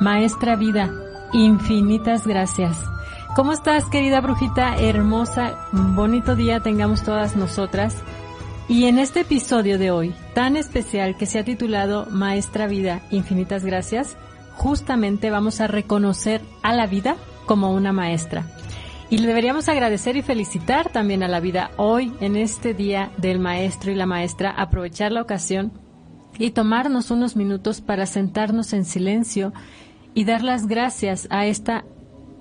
Maestra Vida Infinitas gracias. ¿Cómo estás, querida brujita hermosa? bonito día tengamos todas nosotras. Y en este episodio de hoy, tan especial que se ha titulado Maestra Vida, Infinitas Gracias, justamente vamos a reconocer a la vida como una maestra. Y le deberíamos agradecer y felicitar también a la vida hoy, en este día del maestro y la maestra, aprovechar la ocasión y tomarnos unos minutos para sentarnos en silencio y dar las gracias a esta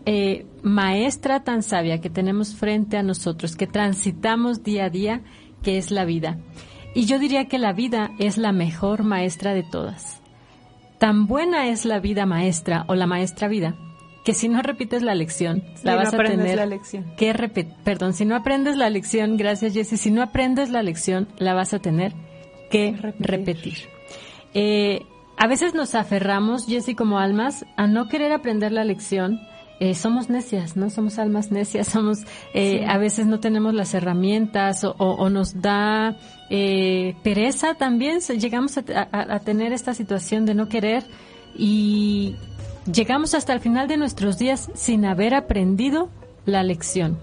eh, maestra tan sabia que tenemos frente a nosotros, que transitamos día a día, que es la vida. Y yo diría que la vida es la mejor maestra de todas. Tan buena es la vida maestra o la maestra vida que si no repites la lección, la vas a tener la lección. que repetir. Perdón, si no aprendes la lección, gracias Jessy, si no aprendes la lección, la vas a tener que repetir. repetir. Eh, a veces nos aferramos, Jessy, como almas, a no querer aprender la lección. Eh, somos necias, ¿no? Somos almas necias, somos, eh, a veces no tenemos las herramientas o, nos da eh, pereza también. Llegamos a, tener esta situación de no querer y llegamos hasta el final de nuestros días sin haber aprendido la lección.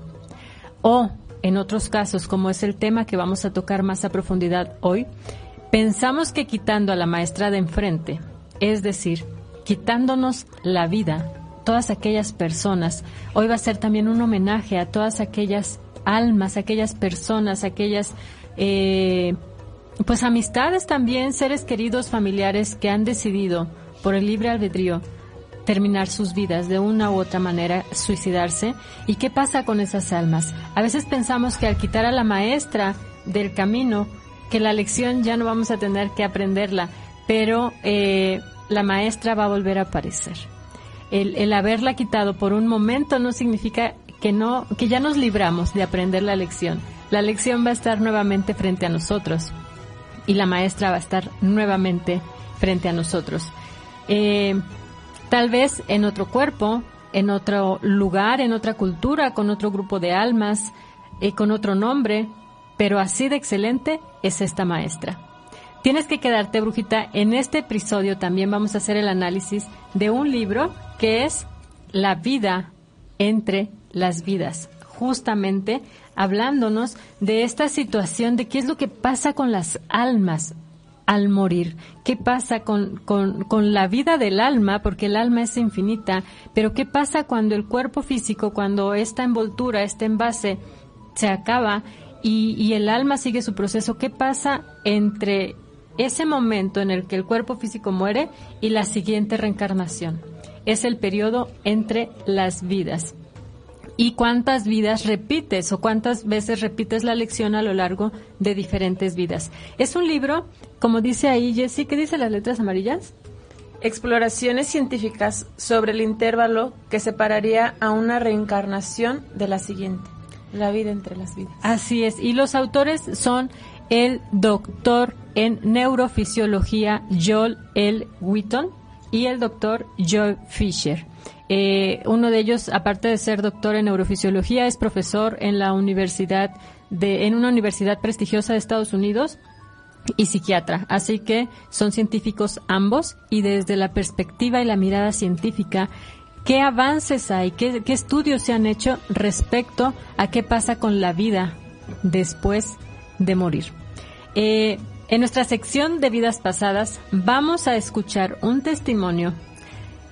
O, en otros casos, como es el tema que vamos a tocar más a profundidad hoy, Pensamos que quitando a la maestra de enfrente, es decir, quitándonos la vida, todas aquellas personas, hoy va a ser también un homenaje a todas aquellas almas, aquellas personas, aquellas, eh, pues amistades también, seres queridos, familiares que han decidido por el libre albedrío terminar sus vidas de una u otra manera, suicidarse. ¿Y qué pasa con esas almas? A veces pensamos que al quitar a la maestra del camino, que la lección ya no vamos a tener que aprenderla, pero eh, la maestra va a volver a aparecer. El, el, haberla quitado por un momento no significa que no, que ya nos libramos de aprender la lección. La lección va a estar nuevamente frente a nosotros y la maestra va a estar nuevamente frente a nosotros. Eh, tal vez en otro cuerpo, en otro lugar, en otra cultura, con otro grupo de almas, eh, con otro nombre, pero así de excelente es esta maestra. Tienes que quedarte, brujita. En este episodio también vamos a hacer el análisis de un libro que es La vida entre las vidas, justamente hablándonos de esta situación de qué es lo que pasa con las almas al morir, qué pasa con, con, con, la vida del alma, porque el alma es infinita, pero qué pasa cuando el cuerpo físico, cuando esta envoltura, este envase se acaba y, el alma sigue su proceso. ¿Qué pasa entre ese momento en el que el cuerpo físico muere y la siguiente reencarnación? Es el periodo entre las vidas. ¿Y cuántas vidas repites o cuántas veces repites la lección a lo largo de diferentes vidas? Es un libro, como dice ahí Jessie, ¿qué dice las letras amarillas? Exploraciones científicas sobre el intervalo que separaría a una reencarnación de la siguiente. La vida entre las vidas. Así es. Y los autores son el doctor en neurofisiología Joel L. Wheaton y el doctor Joe Fisher. Eh, uno de ellos, aparte de ser doctor en neurofisiología, es profesor en la universidad de, en una universidad prestigiosa de Estados Unidos y psiquiatra. Así que son científicos ambos y desde la perspectiva y la mirada científica ¿Qué avances hay? ¿Qué, estudios se han hecho respecto a qué pasa con la vida después de morir? Eh, en nuestra sección de vidas pasadas vamos a escuchar un testimonio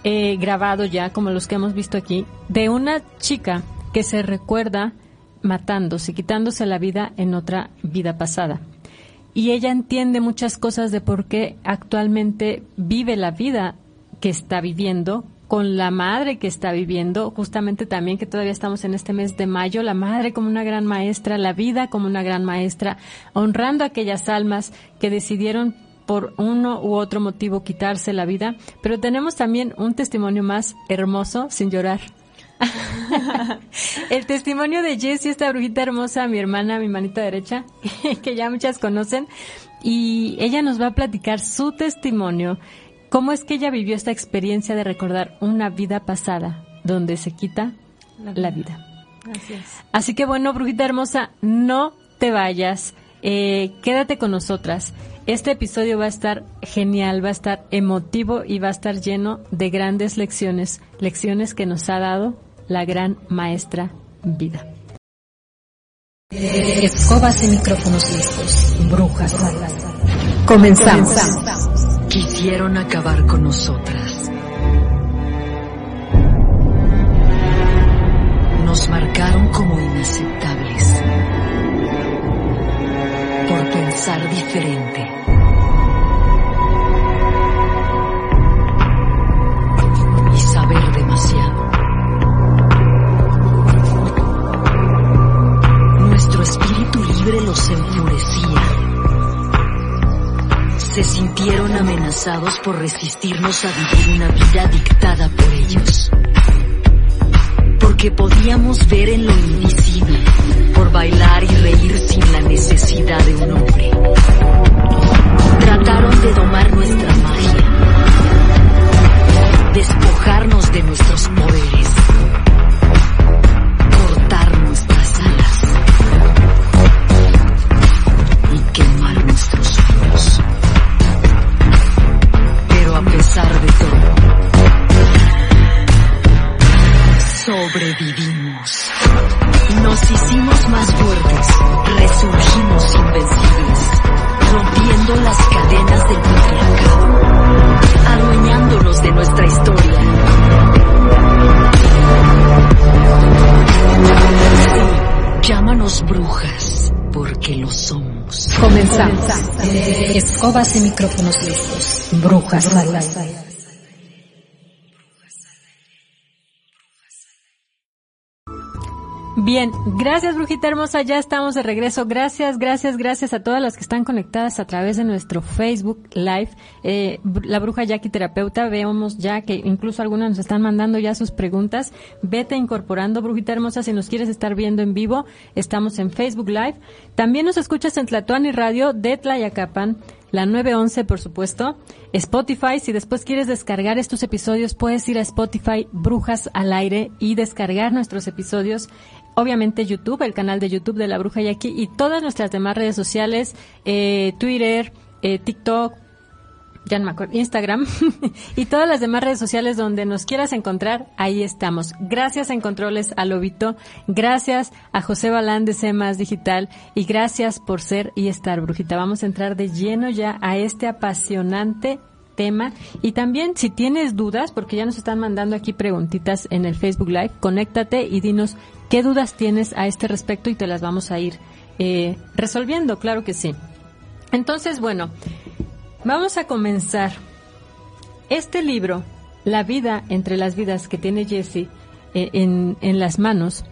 eh, grabado ya, como los que hemos visto aquí, de una chica que se recuerda matándose, quitándose la vida en otra vida pasada. Y ella entiende muchas cosas de por qué actualmente vive la vida que está viviendo con la madre que está viviendo, justamente también que todavía estamos en este mes de mayo, la madre como una gran maestra, la vida como una gran maestra, honrando a aquellas almas que decidieron por uno u otro motivo quitarse la vida, pero tenemos también un testimonio más hermoso sin llorar. el testimonio de Jessie, esta brujita hermosa, mi hermana, mi manita derecha, que ya muchas conocen, y ella nos va a platicar su testimonio, cómo es que ella vivió esta experiencia de recordar una vida pasada, donde se quita la vida. Así que bueno, brujita hermosa, no te vayas, eh, quédate con nosotras. Este episodio va a estar genial, va a estar emotivo y va a estar lleno de grandes lecciones, lecciones que nos ha dado la gran maestra vida. Escobas y micrófonos listos, brujas. Comenzamos. Quisieron acabar con nosotras. Nos marcaron como inaceptables por pensar diferente. Por resistirnos a vivir una vida dictada por ellos. Porque podíamos ver en lo invisible, por bailar y reír sin la necesidad de un hombre. Trataron de domar nuestra magia, despojarnos de nuestros Escobas y micrófonos listos. Brujas al aire. Bien, gracias brujita hermosa, ya estamos de regreso. Gracias, gracias, gracias a todas las que están conectadas a través de nuestro Facebook Live. Eh, la bruja Jackie Terapeuta, vemos ya que incluso algunas nos están mandando ya sus preguntas. Vete incorporando, brujita hermosa, si nos quieres estar viendo en vivo, estamos en Facebook Live. También nos escuchas en Tlatuani Radio de Tlayacapan la 911, por supuesto, Spotify. Si después quieres descargar estos episodios, puedes ir a Spotify Brujas al Aire y descargar nuestros episodios. Obviamente YouTube, el canal de YouTube de La Bruja Yaqui y todas nuestras demás redes sociales, eh, Twitter, eh, TikTok, ya no me acuerdo, Instagram y todas las demás redes sociales donde nos quieras encontrar, ahí estamos. Gracias en Controles a Lobito, gracias a José Balán de C Más Digital y gracias por ser y estar, Brujita. Vamos a entrar de lleno ya a este apasionante tema y también si tienes dudas, porque ya nos están mandando aquí preguntitas en el Facebook Live, conéctate y dinos qué dudas tienes a este respecto y te las vamos a ir eh, resolviendo, claro que sí. Entonces, bueno, Vamos a comenzar. Este libro, La vida entre las vidas que tiene Jesse eh, en, en, las manos,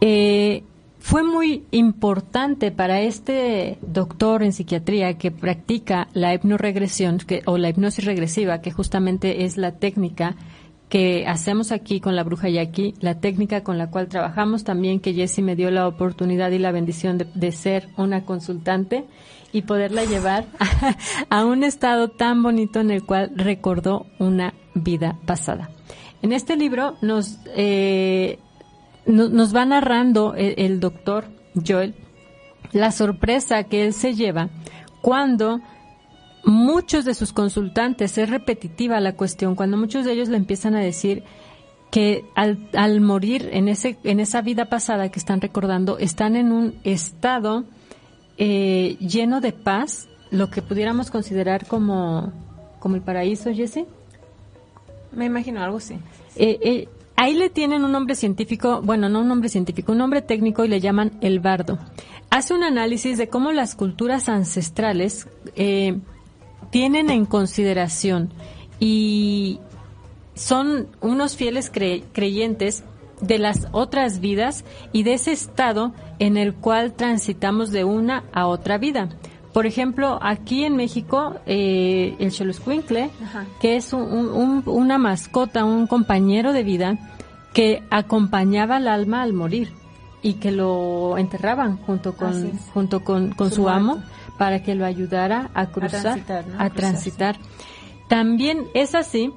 eh, fue muy importante para este doctor en psiquiatría que practica la hipnoregresión que, o la hipnosis regresiva, que justamente es la técnica que hacemos aquí con la bruja Yaqui, la técnica con la cual trabajamos también, que Jesse me dio la oportunidad y la bendición de, de ser una consultante y poderla llevar a, un estado tan bonito en el cual recordó una vida pasada. En este libro nos, eh, nos va narrando el, el doctor Joel la sorpresa que él se lleva cuando muchos de sus consultantes, es repetitiva la cuestión, cuando muchos de ellos le empiezan a decir que al, al morir en, ese, en esa vida pasada que están recordando, están en un estado eh, lleno de paz, lo que pudiéramos considerar como, como el paraíso, Jesse. Me imagino algo así. Eh, eh, ahí le tienen un nombre científico, bueno, no un nombre científico, un nombre técnico y le llaman el bardo. Hace un análisis de cómo las culturas ancestrales eh, tienen en consideración y son unos fieles cre creyentes de las otras vidas y de ese estado en el cual transitamos de una a otra vida. Por ejemplo, aquí en México, eh, el Xoloscuincle, que es una mascota, un compañero de vida que acompañaba al alma al morir y que lo enterraban junto con, junto con, su, amo para que lo ayudara a cruzar, a transitar. También es así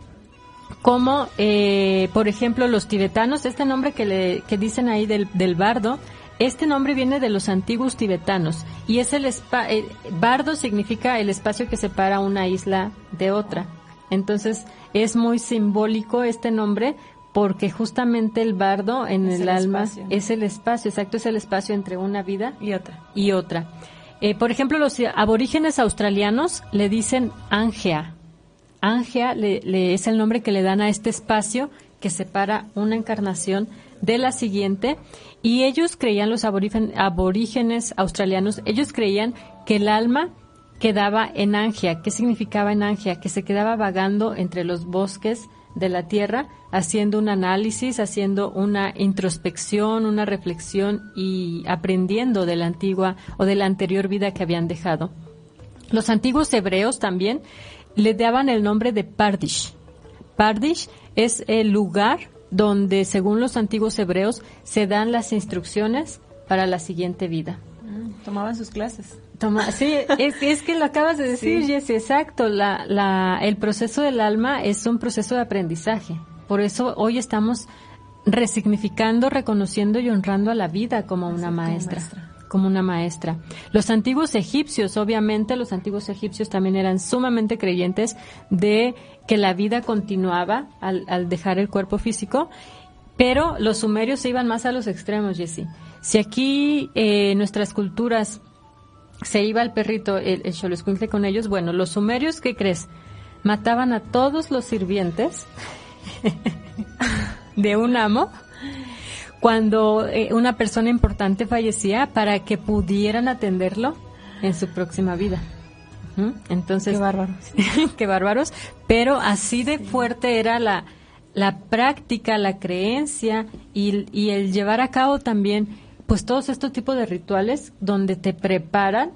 como, eh, por ejemplo, los tibetanos, este nombre que, le, que dicen ahí del, del bardo, este nombre viene de los antiguos tibetanos y es el eh, bardo significa el espacio que separa una isla de otra. Entonces es muy simbólico este nombre porque justamente el bardo en el, alma es el espacio, exacto, es el espacio entre una vida y otra. Y otra. Eh, por ejemplo, los aborígenes australianos le dicen Angea. Angea le, es el nombre que le dan a este espacio que separa una encarnación de la siguiente y ellos creían, los aborígenes australianos, ellos creían que el alma quedaba en Angea. ¿Qué significaba en Angea? Que se quedaba vagando entre los bosques de la Tierra, haciendo un análisis, haciendo una introspección, una reflexión y aprendiendo de la antigua o de la anterior vida que habían dejado. Los antiguos hebreos también le daban el nombre de Pardish. Pardish es el lugar donde, según los antiguos hebreos, se dan las instrucciones para la siguiente vida. Mm, tomaban sus clases. Toma, sí, es, que lo acabas de decir, Jessy, exacto. La, la, el proceso del alma es un proceso de aprendizaje. Por eso hoy estamos resignificando, reconociendo y honrando a la vida como una maestra como una maestra. Los antiguos egipcios, obviamente, los antiguos egipcios también eran sumamente creyentes de que la vida continuaba al, dejar el cuerpo físico, pero los sumerios se iban más a los extremos, Jessie. Si aquí eh, nuestras culturas se iba el perrito, el, el con ellos, bueno, los sumerios, ¿qué crees? Mataban a todos los sirvientes de un amo cuando eh, una persona importante fallecía para que pudieran atenderlo en su próxima vida. Entonces, qué bárbaros. qué bárbaros, pero así de fuerte era la, la práctica, la creencia y, y, el llevar a cabo también pues todos estos tipos de rituales donde te preparan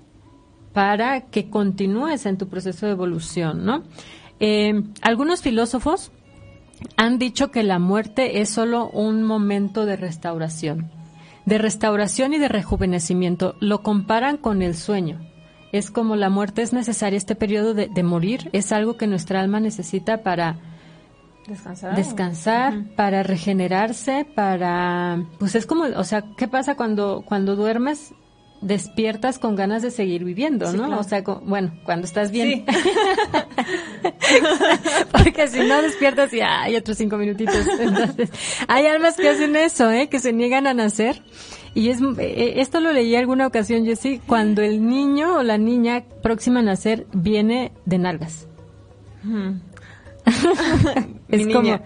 para que continúes en tu proceso de evolución, ¿no? Eh, algunos filósofos han dicho que la muerte es solo un momento de restauración, de restauración y de rejuvenecimiento. Lo comparan con el sueño. Es como la muerte es necesaria, este periodo de, morir es algo que nuestra alma necesita para descansar, descansar para regenerarse, para, pues es como, o sea, ¿qué pasa cuando, cuando duermes? Despiertas con ganas de seguir viviendo, ¿no? O sea, bueno, cuando estás bien. Porque si no despiertas y hay otros cinco minutitos. Entonces, hay almas que hacen eso, ¿eh? Que se niegan a nacer. Y es, eh, esto lo leí alguna ocasión, sí, cuando el niño o la niña próxima a nacer viene de nalgas. Es como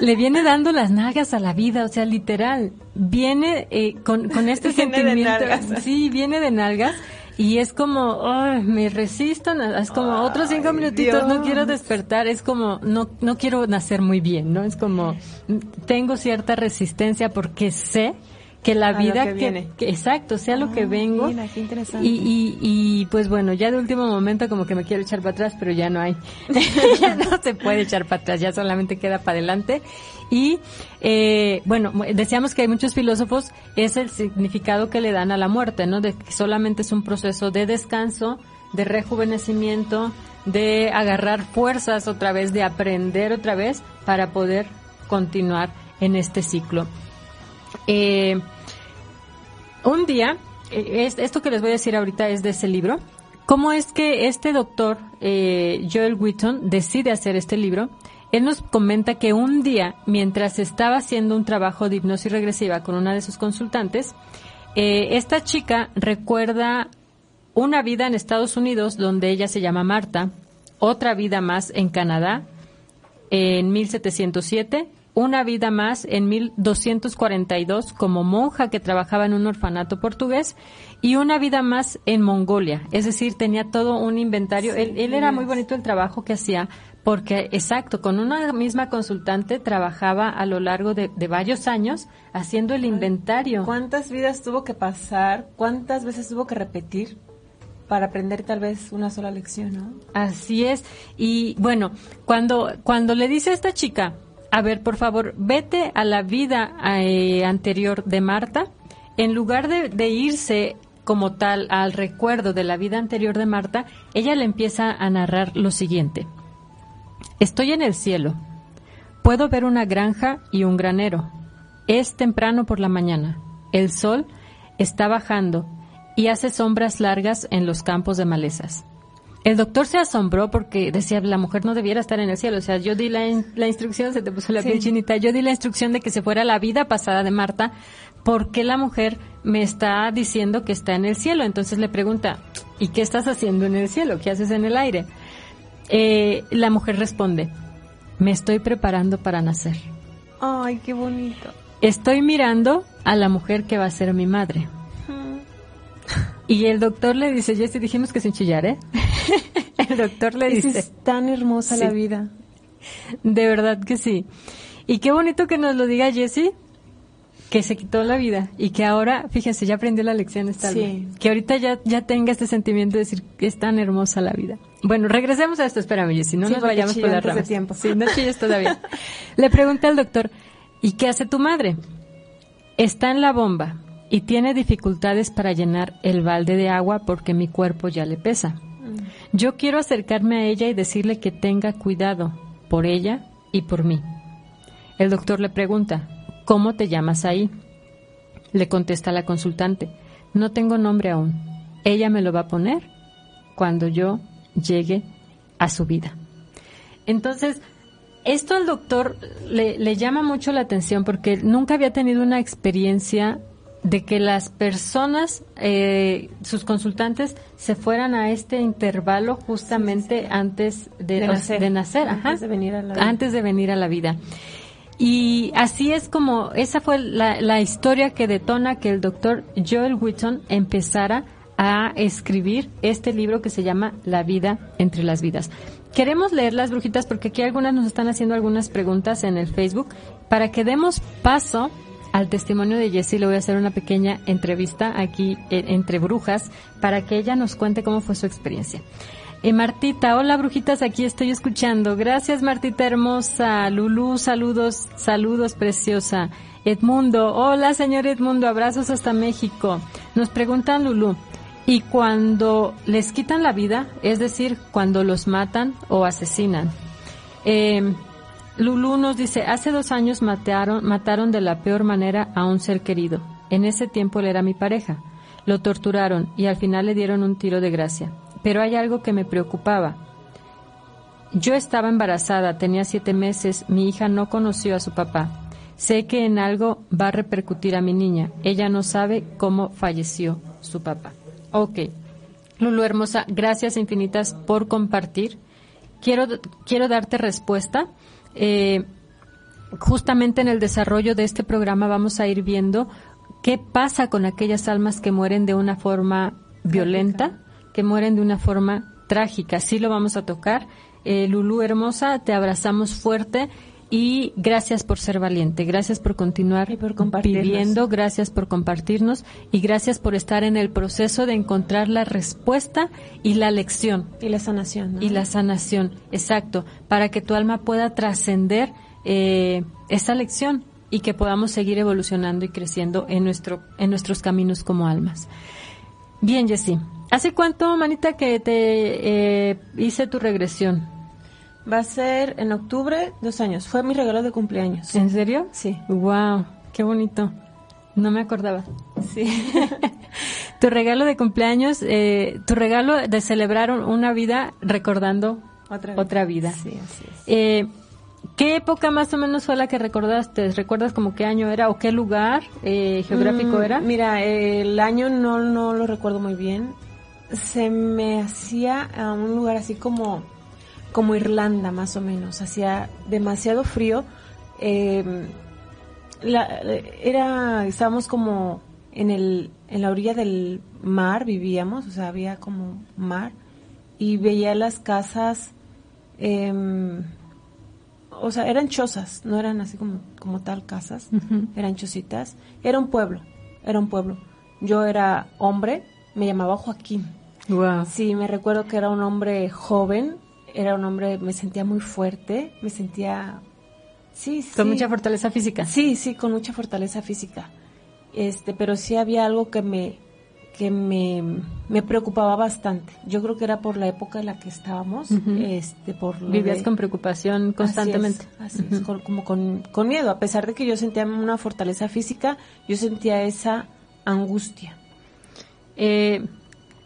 le viene dando las nalgas a la vida, o sea, literal, viene eh, con, con este sentimiento, sí, viene de nalgas y es como, me resisto, es como otros cinco minutitos, no quiero despertar, es como, no, no quiero nacer muy bien, ¿no? Es como, tengo cierta resistencia porque sé que la vida que, viene. exacto sea lo que ah, vengo. Y, y, pues bueno ya de último momento como que me quiero echar para atrás pero ya no hay. Ya no se puede echar para atrás ya solamente queda para adelante y eh, bueno decíamos que hay muchos filósofos es el significado que le dan a la muerte no de que solamente es un proceso de descanso de rejuvenecimiento de agarrar fuerzas otra vez de aprender otra vez para poder continuar en este ciclo eh, un día, eh, esto que les voy a decir ahorita es de ese libro. ¿Cómo es que este doctor, eh, Joel Wheaton, decide hacer este libro? Él nos comenta que un día, mientras estaba haciendo un trabajo de hipnosis regresiva con una de sus consultantes, eh, esta chica recuerda una vida en Estados Unidos donde ella se llama Marta, otra vida más en Canadá en 1707 una vida más en 1242 como monja que trabajaba en un orfanato portugués y una vida más en Mongolia. Es decir, tenía todo un inventario. él, era muy bonito el trabajo que hacía porque, exacto, con una misma consultante trabajaba a lo largo de, varios años haciendo el inventario. ¿Cuántas vidas tuvo que pasar? ¿Cuántas veces tuvo que repetir? para aprender tal vez una sola lección, ¿no? Así es. Y bueno, cuando, cuando le dice a esta chica, a ver, por favor, vete a la vida eh, anterior de Marta, en lugar de, de irse como tal al recuerdo de la vida anterior de Marta, ella le empieza a narrar lo siguiente. Estoy en el cielo. Puedo ver una granja y un granero. Es temprano por la mañana. El sol está bajando y hace sombras largas en los campos de malezas. El doctor se asombró porque decía, la mujer no debiera estar en el cielo. O sea, yo di la, la instrucción, se te puso la piel chinita, yo di la instrucción de que se fuera la vida pasada de Marta, ¿por qué la mujer me está diciendo que está en el cielo? Entonces le pregunta, ¿y qué estás haciendo en el cielo? ¿Qué haces en el aire? Eh, la mujer responde, me estoy preparando para nacer. Ay, qué bonito. Estoy mirando a la mujer que va a ser mi madre. Y el doctor le dice, Jessy, dijimos que sin chillar, ¿eh? el doctor le dice... Es tan hermosa la vida. De verdad que sí. Y qué bonito que nos lo diga Jessy, que se quitó la vida y que ahora, fíjense, ya aprendió la lección esta sí. Que ahorita ya, ya tenga este sentimiento de decir que es tan hermosa la vida. Bueno, regresemos a esto, espérame, Jessy, no nos vayamos por la rama. tiempo. Sí, no chilles todavía. le pregunta al doctor, ¿y qué hace tu madre? Está en la bomba y tiene dificultades para llenar el balde de agua porque mi cuerpo ya le pesa. Mm. Yo quiero acercarme a ella y decirle que tenga cuidado por ella y por mí. El doctor le pregunta, ¿cómo te llamas ahí? Le contesta la consultante, no tengo nombre aún. Ella me lo va a poner cuando yo llegue a su vida. Entonces, esto al doctor le, le llama mucho la atención porque nunca había tenido una experiencia de que las personas, eh, sus consultantes, se fueran a este intervalo justamente antes de, nacer, antes, de venir a la vida. antes de venir a la vida. Y así es como, esa fue la, la historia que detona que el doctor Joel Whitton empezara a escribir este libro que se llama La vida entre las vidas. Queremos leer las brujitas porque aquí algunas nos están haciendo algunas preguntas en el Facebook para que demos paso al testimonio de Jessie le voy a hacer una pequeña entrevista aquí eh, entre brujas para que ella nos cuente cómo fue su experiencia. Eh, Martita, hola brujitas, aquí estoy escuchando. Gracias Martita hermosa. Lulú, saludos, saludos preciosa. Edmundo, hola señor Edmundo, abrazos hasta México. Nos preguntan Lulú, ¿y cuando les quitan la vida, es decir, cuando los matan o asesinan? Eh, Lulu nos dice, hace dos años mataron, mataron de la peor manera a un ser querido. En ese tiempo él era mi pareja. Lo torturaron y al final le dieron un tiro de gracia. Pero hay algo que me preocupaba. Yo estaba embarazada, tenía siete meses, mi hija no conoció a su papá. Sé que en algo va a repercutir a mi niña. Ella no sabe cómo falleció su papá. Ok. Lulu hermosa, gracias infinitas por compartir. Quiero, quiero darte respuesta eh, justamente en el desarrollo de este programa vamos a ir viendo qué pasa con aquellas almas que mueren de una forma violenta, que mueren de una forma trágica. Sí lo vamos a tocar. Eh, Lulú hermosa, te abrazamos fuerte y gracias por ser valiente, gracias por continuar y por viviendo, gracias por compartirnos y gracias por estar en el proceso de encontrar la respuesta y la lección. Y la sanación. Y la sanación, exacto, para que tu alma pueda trascender eh, esa lección y que podamos seguir evolucionando y creciendo en, nuestro, en nuestros caminos como almas. Bien, Jessy. ¿Hace cuánto, manita, que te eh, hice tu regresión? Va a ser en octubre, dos años. Fue mi regalo de cumpleaños. ¿En serio? Sí. Wow, qué bonito. No me acordaba. Sí. tu regalo de cumpleaños, eh, tu regalo de celebrar una vida recordando otra vida. Sí, así es. Eh, ¿Qué época más o menos fue la que recordaste? ¿Recuerdas como qué año era o qué lugar eh, geográfico Mm, era? Mira, el año no, no lo recuerdo muy bien. Se me hacía a un lugar así como, como Irlanda, más o menos. Hacía demasiado frío. Eh, la, era, estábamos como en el, en la orilla del mar, vivíamos, o sea, había como mar. Y veía las casas, em, o sea, eran chozas, no eran así como, como tal casas, eran chocitas. Era un pueblo, era un pueblo. Yo era hombre, me llamaba Joaquín. Wow. Sí, me recuerdo que era un hombre joven, era un hombre, me sentía muy fuerte, me sentía, sí, sí. Con mucha fortaleza física. Sí, sí, con mucha fortaleza física. Este, pero sí había algo que me, que me, me preocupaba bastante. Yo creo que era por la época en la que estábamos, Ujú. este, por lo Vivías de- con preocupación constantemente. Así es, así es, con- como con, con miedo. A pesar de que yo sentía una fortaleza física, yo sentía esa angustia. Eh,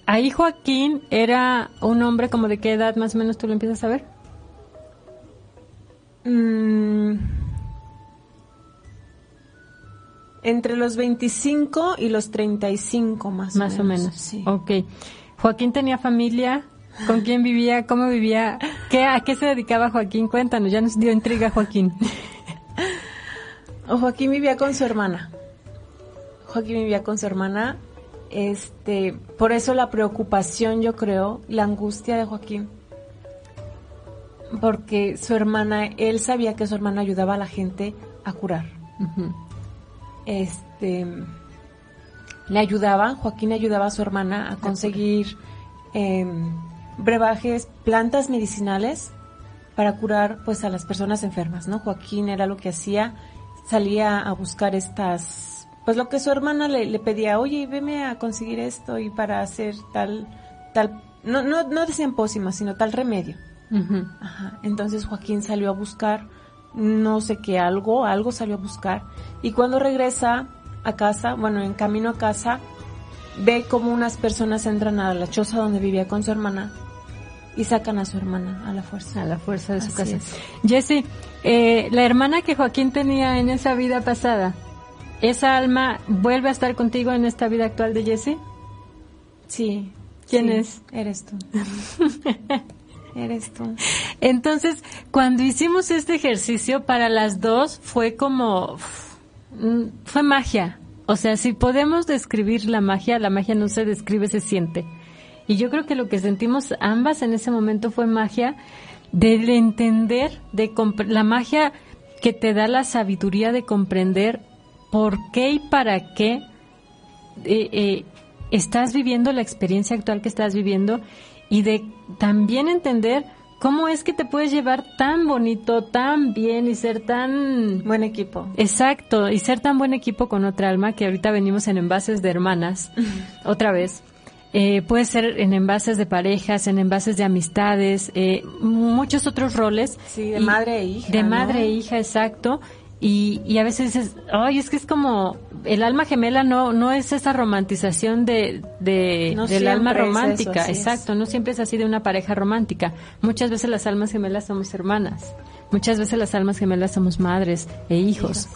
ahí Joaquín era un hombre como de qué edad más o menos tú lo empiezas a ver. Mm, entre los 25 y los 35 más, Más o menos. Sí. Ok. Joaquín tenía familia. ¿Con quién vivía? ¿Cómo vivía? ¿Qué, ¿A qué se dedicaba Joaquín? Cuéntanos, ya nos dio intriga Joaquín. O Joaquín vivía con su hermana. Joaquín vivía con su hermana. Este, por eso la preocupación, yo creo, la angustia de Joaquín. Porque su hermana, él sabía que su hermana ayudaba a la gente a curar. Este, le ayudaba, Joaquín ayudaba a su hermana a conseguir em, brebajes, plantas medicinales para curar pues a las personas enfermas, ¿no? Joaquín era lo que hacía, salía a buscar estas, pues lo que su hermana le, le pedía, oye, veme a conseguir esto y para hacer tal, tal, no, no, no decían pócimas, sino tal remedio. Ajá. Entonces Joaquín salió a buscar, no sé qué, algo, algo salió a buscar. Y cuando regresa a casa, bueno, en camino a casa, ve como unas personas entran a la choza donde vivía con su hermana y sacan a su hermana a la fuerza. A la fuerza de su Así casa. es. Jesse, eh, la hermana que Joaquín tenía en esa vida pasada, ¿esa alma vuelve a estar contigo en esta vida actual de Jesse? Sí. ¿Quién sí, es? Eres tú. Eres tú. Entonces, cuando hicimos este ejercicio para las dos, fue como, mm, fue magia. O sea, si podemos describir la magia, la magia no se describe, se siente. Y yo creo que lo que sentimos ambas en ese momento fue magia del entender, de la magia que te da la sabiduría de comprender por qué y para qué eh, eh, estás viviendo la experiencia actual que estás viviendo y de también entender cómo es que te puedes llevar tan bonito, tan bien y ser tan Buen equipo. exacto y ser tan buen equipo con otra alma que ahorita venimos en envases de hermanas otra vez. Eh, puede ser en envases de parejas, en envases de amistades, eh, muchos otros roles. Sí, de Y- madre e hija. de ¿no? madre e hija, exacto. Y, y a veces dices, ay, es que es como, el alma gemela no, no es esa romantización de, de No del alma es eso, romántica, es. exacto, no siempre es así de una pareja romántica. Muchas veces las almas gemelas somos hermanas, muchas veces las almas gemelas somos madres e hijos.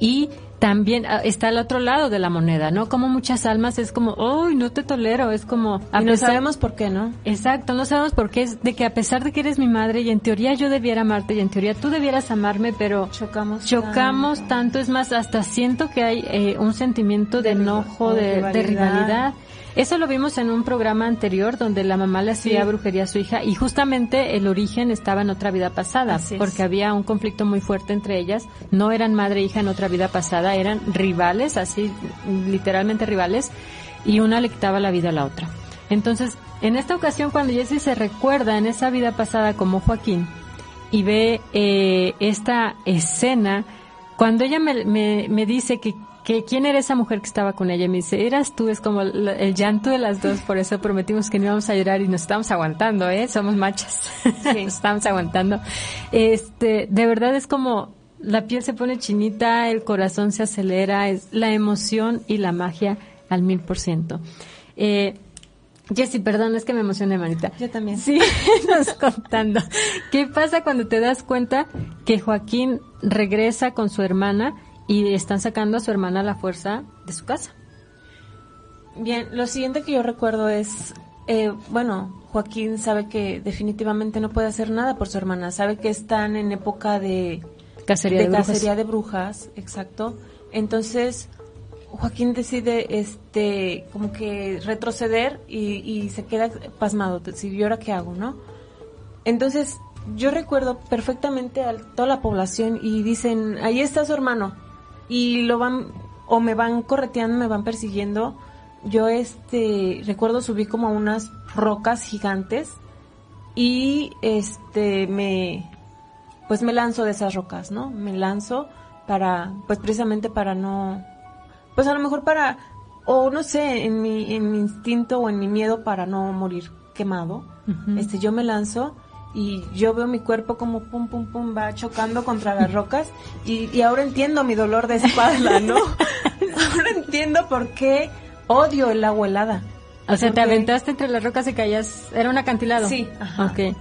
Y también ah, está el otro lado de la moneda, ¿no? Como muchas almas es como, ay, no te tolero, es como, a Y no pesar- sabemos por qué, ¿no? Exacto, no sabemos por qué es de que a pesar de que eres mi madre y en teoría yo debiera amarte y en teoría tú debieras amarme, pero Chocamos. chocamos tanto. tanto, es más, hasta siento que hay eh, un sentimiento de, enojo, de, de rivalidad. rivalidad. Eso lo vimos en un programa anterior donde la mamá le hacía Sí. brujería a su hija y justamente el origen estaba en otra vida pasada, porque había un conflicto muy fuerte entre ellas. No eran madre e hija en otra vida pasada, eran rivales, así literalmente rivales, y una le quitaba la vida a la otra. Entonces, en esta ocasión, cuando Jessie se recuerda en esa vida pasada como Joaquín y ve eh, esta escena, cuando ella me, me, me dice que, que quién era esa mujer que estaba con ella, me dice, eras tú, es como el, el llanto de las dos, por eso prometimos que no íbamos a llorar y nos estamos aguantando, ¿eh? Somos machas, Sí. nos estamos aguantando. Este, de verdad es como la piel se pone chinita, el corazón se acelera, es la emoción y la magia al mil por ciento. Eh, Jessy, perdón, es que me emocioné, manita. Yo también. Sí, nos contando. ¿Qué pasa cuando te das cuenta que Joaquín regresa con su hermana y están sacando a su hermana a la fuerza de su casa? Bien, lo siguiente que yo recuerdo es, eh, bueno, Joaquín sabe que definitivamente no puede hacer nada por su hermana, sabe que están en época de, Cacería de de, brujas. cacería de brujas, exacto. Entonces, Joaquín decide, este, como que retroceder y, y se queda pasmado, si ¿y ahora qué hago, no? Entonces, yo recuerdo perfectamente a toda la población y dicen, ahí está su hermano. Y lo van, o me van correteando, me van persiguiendo, yo este recuerdo subí como unas rocas gigantes y este me pues me lanzo de esas rocas, ¿no? Me lanzo para pues precisamente para no pues a lo mejor para o no sé, en mi en mi instinto o en mi miedo para no morir quemado. Este yo me lanzo y yo veo mi cuerpo como pum pum pum va chocando contra las rocas y, y ahora entiendo mi dolor de espalda, ¿no? ahora entiendo por qué odio el agua helada. O sea, te aventaste entre las rocas y caías. ¿Era un acantilado? Sí, ajá. Ok.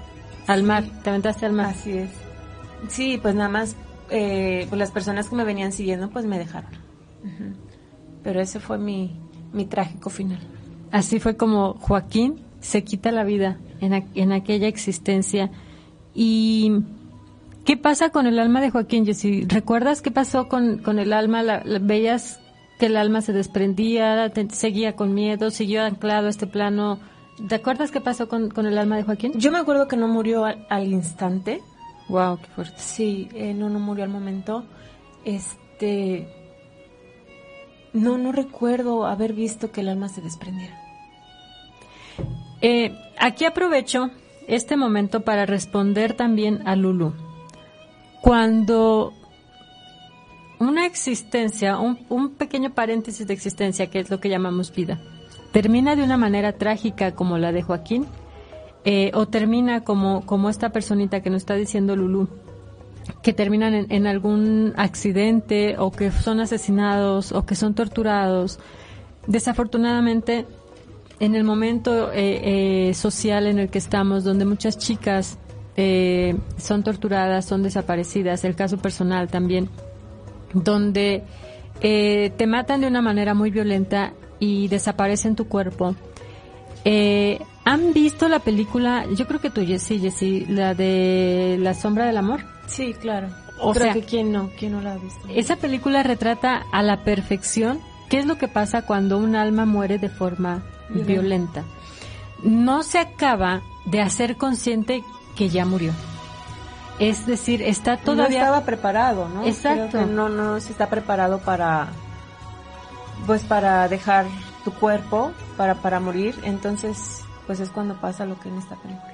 Al mar, te aventaste al mar. Así es. Sí, pues nada más, eh, pues las personas que me venían siguiendo, pues me dejaron. Pero ese fue mi, mi trágico final. Así fue como Joaquín se quita la vida en, a- en aquella existencia. ¿Y qué pasa con el alma de Joaquín, Jessy? ¿Recuerdas qué pasó con, con el alma? La, la- ¿Veías que el alma se desprendía, te- seguía con miedo, siguió anclado a este plano? ¿Te acuerdas qué pasó con, con el alma de Joaquín? Yo me acuerdo que no murió al, al instante. Wow, qué fuerte. Sí, eh, no, no murió al momento. Este. No, no recuerdo haber visto que el alma se desprendiera. Eh, aquí aprovecho este momento para responder también a Lulu. Cuando una existencia, un, pequeño paréntesis de existencia, que es lo que llamamos vida, termina de una manera trágica como la de Joaquín, eh, o termina como, como esta personita que nos está diciendo Lulu, que terminan en algún accidente o que son asesinados o que son torturados. Desafortunadamente, en el momento eh, eh, social en el que estamos, donde muchas chicas eh, son torturadas, son desaparecidas, el caso personal también, donde eh, te matan de una manera muy violenta y desaparecen tu cuerpo. Eh, ¿Han visto la película? Yo creo que tú, Jessy, Jessy, la de La sombra del amor. Sí, claro. O Creo sea- que quién no, quién no la ha visto. Esa película retrata a la perfección qué es lo que pasa cuando un alma muere de forma violenta. No se acaba de hacer consciente que ya murió. Es decir, está no todavía estaba preparado, ¿no? Exacto. No, no se está preparado para, pues para dejar tu cuerpo, para, para morir. Entonces, pues es cuando pasa lo que en esta película.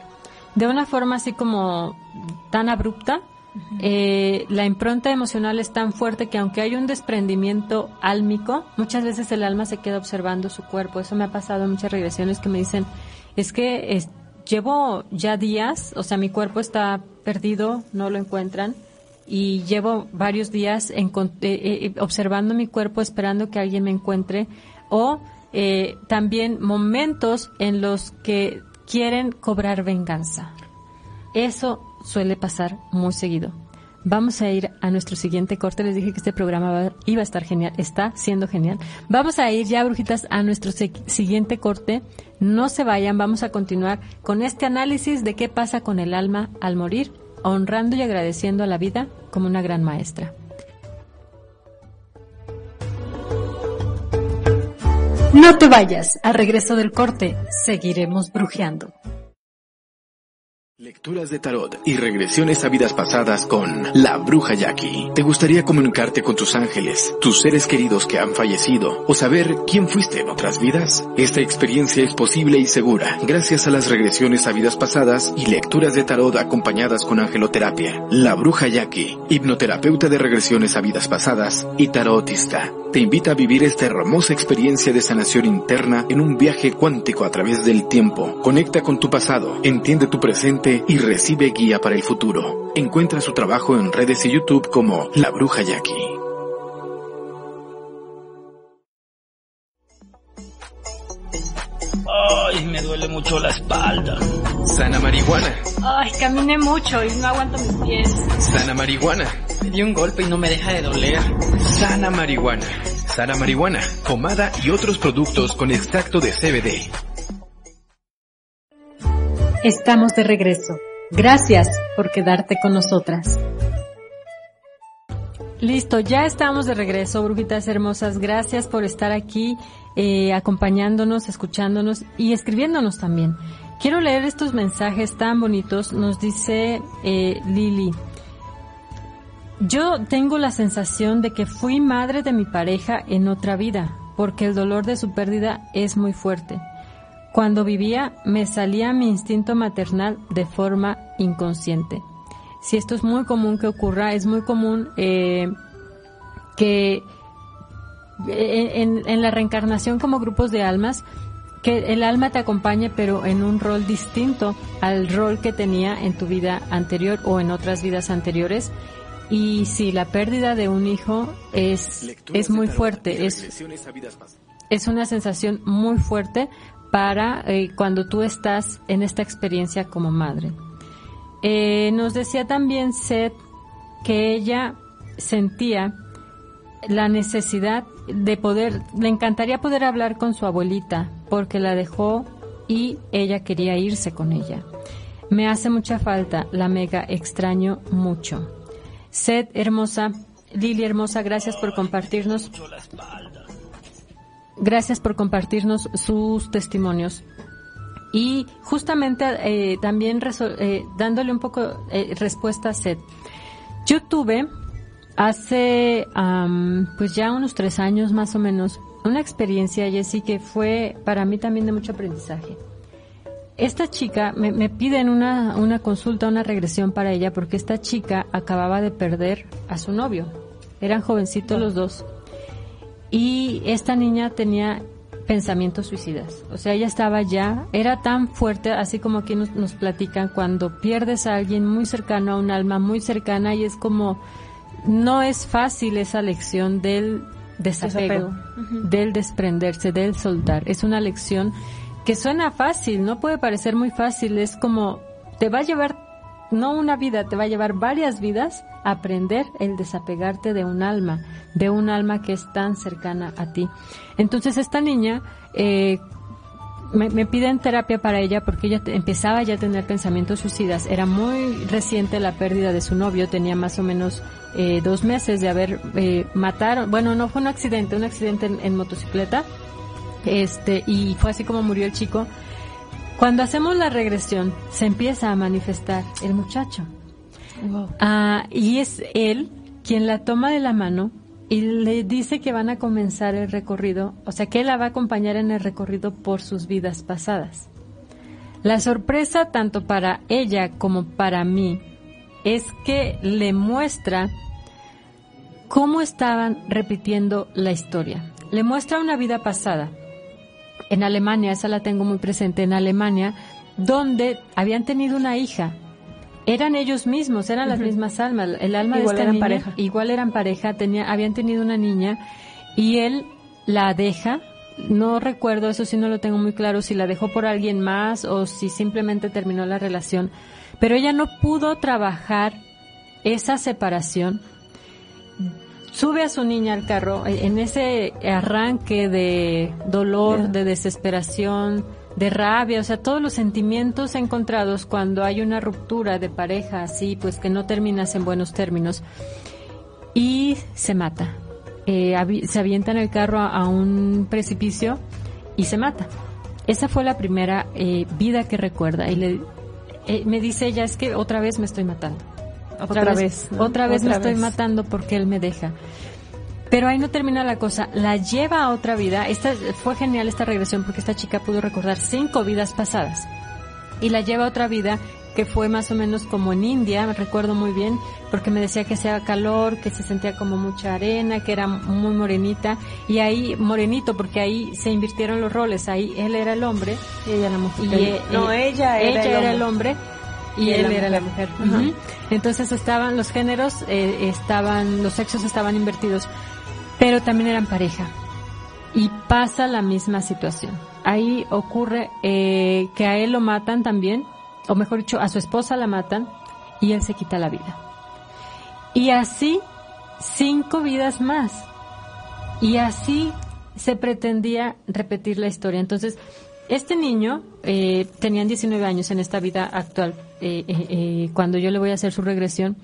de una forma así como tan abrupta. Eh, la impronta emocional es tan fuerte que aunque hay un desprendimiento álmico, muchas veces el alma se queda observando su cuerpo. Eso me ha pasado en muchas regresiones que me dicen, es que es- llevo ya días, o sea, mi cuerpo está perdido, no lo encuentran, y llevo varios días eh, eh, observando mi cuerpo, esperando que alguien me encuentre, o también momentos en los que quieren cobrar venganza. Eso suele pasar muy seguido. Vamos a ir a nuestro siguiente corte. Les dije que este programa iba a estar genial. Está siendo genial. Vamos a ir ya, brujitas, a nuestro siguiente corte. No se vayan. Vamos a continuar con este análisis de qué pasa con el alma al morir, honrando y agradeciendo a la vida como una gran maestra. No te vayas. Al regreso del corte, seguiremos brujeando. Lecturas de tarot y regresiones a vidas pasadas con La Bruja Jackie. ¿Te gustaría comunicarte con tus ángeles, tus seres queridos que han fallecido o saber quién fuiste en otras vidas? Esta experiencia es posible y segura gracias a las regresiones a vidas pasadas y lecturas de tarot acompañadas con angeloterapia. La Bruja Jackie, hipnoterapeuta de regresiones a vidas pasadas y tarotista, te invita a vivir esta hermosa experiencia de sanación interna en un viaje cuántico a través del tiempo. Conecta con tu pasado, entiende tu presente y recibe guía para el futuro. Encuentra su trabajo en redes y YouTube como La Bruja Jackie. Ay, me duele mucho la espalda. Sana Marihuana. Ay, caminé mucho y no aguanto mis pies. Sana Marihuana. Me dio un golpe y no me deja de doler. Sana Marihuana. Sana Marihuana. Pomada y otros productos con extracto de CBD. Estamos de regreso. Gracias por quedarte con nosotras. Listo, ya estamos de regreso, brujitas hermosas. Gracias por estar aquí, eh, acompañándonos, escuchándonos y escribiéndonos también. Quiero leer estos mensajes tan bonitos. Nos dice eh, Lili. Yo tengo la sensación de que fui madre de mi pareja en otra vida. porque el dolor de su pérdida es muy fuerte. Cuando vivía me salía mi instinto maternal de forma inconsciente. Si esto es muy común que ocurra, es muy común eh, que eh, en, en la reencarnación como grupos de almas, que el alma te acompañe pero en un rol distinto al rol que tenía en tu vida anterior o en otras vidas anteriores. Y si la pérdida de un hijo es, es muy fuerte, es, es una sensación muy fuerte para eh, cuando tú estás en esta experiencia como madre. Eh, nos decía también Seth que ella sentía la necesidad de poder, le encantaría poder hablar con su abuelita porque la dejó y ella quería irse con ella. Me hace mucha falta, la mega extraño mucho. Seth hermosa, Lili hermosa, gracias por compartirnos Gracias por compartirnos sus testimonios. Y justamente eh, también eh, dándole un poco eh, respuesta a Seth. Yo tuve hace pues ya unos tres años más o menos una experiencia, Jessie, que fue para mí también de mucho aprendizaje. Esta chica me, me piden una, una consulta, una regresión para ella porque esta chica acababa de perder a su novio. Eran jovencitos los dos y esta niña tenía pensamientos suicidas. O sea, ella estaba ya, era tan fuerte, así como aquí nos, nos, platican, cuando pierdes a alguien muy cercano, a un alma muy cercana, y es como, no es fácil esa lección del desapego, del desprenderse, del soltar. Es una lección que suena fácil, no puede parecer muy fácil, es como, te va a llevar, no una vida, te va a llevar varias vidas aprender el desapegarte de un alma, de un alma que es tan cercana a ti. Entonces esta niña eh, me, me, piden terapia para ella porque ella empezaba ya a tener pensamientos suicidas. Era muy reciente la pérdida de su novio, tenía más o menos eh, dos meses de haber eh, matado, bueno, no fue un accidente, un accidente en, en motocicleta, este, y fue así como murió el chico. Cuando hacemos la regresión, se empieza a manifestar el muchacho. Ah, y es él quien la toma de la mano y le dice que van a comenzar el recorrido, o sea, que él la va a acompañar en el recorrido por sus vidas pasadas. La sorpresa tanto para ella como para mí es que le muestra cómo estaban repitiendo la historia. Le muestra una vida pasada. En Alemania, esa la tengo muy presente, en Alemania, donde habían tenido una hija eran ellos mismos, eran las mismas almas. El alma igual de esta eran niña, pareja. igual eran pareja, tenía, habían tenido una niña y él la deja. No recuerdo, eso sí no lo tengo muy claro, si la dejó por alguien más o si simplemente terminó la relación. Pero ella no pudo trabajar esa separación. Sube a su niña al carro en ese arranque de dolor, de desesperación, de rabia, o sea, todos los sentimientos encontrados cuando hay una ruptura de pareja así, pues que no terminas en buenos términos. Y se mata. Eh, se avienta en el carro a, a, un precipicio y se mata. Esa fue la primera eh, vida que recuerda. Y le, eh, me dice ella, es que otra vez me estoy matando. Otra, otra vez, vez ¿no? otra vez otra me estoy matando porque él me deja. Pero ahí no termina la cosa, la lleva a otra vida. Esta fue genial esta regresión porque esta chica pudo recordar cinco vidas pasadas y la lleva a otra vida que fue más o menos como en India, me recuerdo muy bien, porque me decía que hacía calor, que se sentía como mucha arena, que era muy morenita y ahí morenito porque ahí se invirtieron los roles, ahí él era el hombre y ella la mujer. y eh, no, ella era, ella el, era el hombre y, Y él la era la mujer. Entonces estaban los géneros, eh, estaban los sexos estaban invertidos, pero también eran pareja. Y pasa la misma situación. Ahí ocurre eh, que a él lo matan también, o mejor dicho, a su esposa la matan y él se quita la vida. Y así cinco vidas más. Y así se pretendía repetir la historia. Entonces, este niño, eh, tenían 19 años en esta vida actual, eh, eh, eh, cuando yo le voy a hacer su regresión,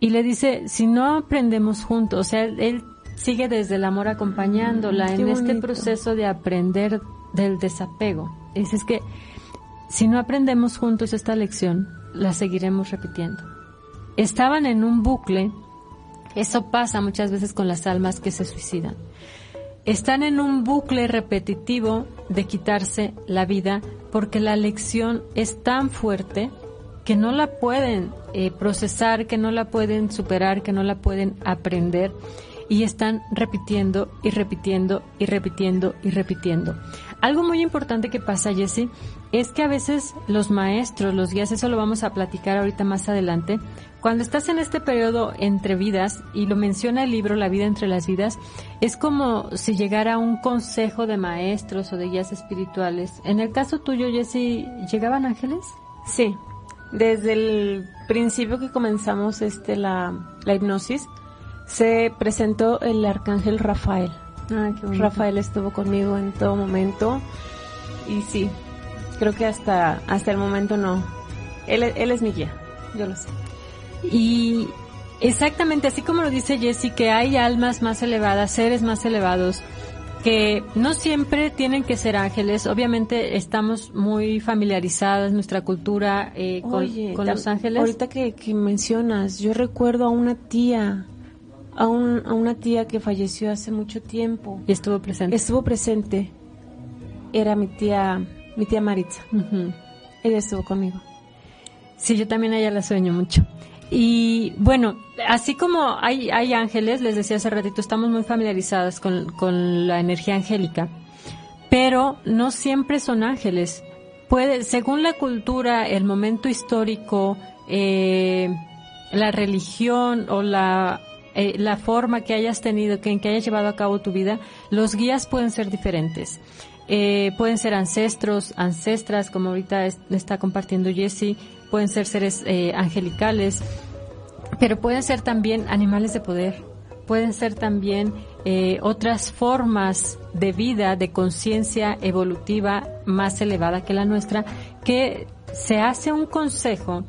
y le dice, si no aprendemos juntos, o sea, él, sigue desde el amor acompañándola Mm, qué en este proceso de aprender del desapego. Dice, es que si no aprendemos juntos esta lección, la seguiremos repitiendo. Estaban en un bucle, eso pasa muchas veces con las almas que se suicidan. están en un bucle repetitivo de quitarse la vida porque la lección es tan fuerte que no la pueden eh, procesar, que no la pueden superar, que no la pueden aprender y están repitiendo y repitiendo y repitiendo y repitiendo. Algo muy importante que pasa, Jesse, es que a veces los maestros, los guías, eso lo vamos a platicar ahorita más adelante, cuando estás en este periodo entre vidas, y lo menciona el libro La vida entre las vidas, es como si llegara un consejo de maestros o de guías espirituales. En el caso tuyo, Jesse, ¿llegaban ángeles? Sí, desde el principio que comenzamos este la, la hipnosis, se presentó el arcángel Rafael. Ah, qué. Rafael estuvo conmigo en todo momento y sí, creo que hasta hasta el momento no. Él, él es mi guía, yo lo sé. Y exactamente así como lo dice Jessie, que hay almas más elevadas, seres más elevados, que no siempre tienen que ser ángeles. Obviamente estamos muy familiarizadas, nuestra cultura, eh, con, Oye, con tam- los ángeles. Ahorita que, que mencionas, yo recuerdo a una tía, a, un, a una tía que falleció hace mucho tiempo. Y estuvo presente. Estuvo presente. Era mi tía, mi tía Maritza. Ella estuvo conmigo. Sí, yo también a ella la sueño mucho. Y bueno, así como hay, hay ángeles, les decía hace ratito, estamos muy familiarizadas con, con la energía angélica, pero no siempre son ángeles. Puede, según la cultura, el momento histórico, eh, la religión o la, eh, la forma que hayas tenido, que en que hayas llevado a cabo tu vida, los guías pueden ser diferentes. Eh, pueden ser ancestros, ancestras, como ahorita es- está compartiendo Jessie, pueden ser seres eh, angelicales, pero pueden ser también animales de poder, pueden ser también otras formas de vida, de conciencia evolutiva más elevada que la nuestra, que se hace un consejo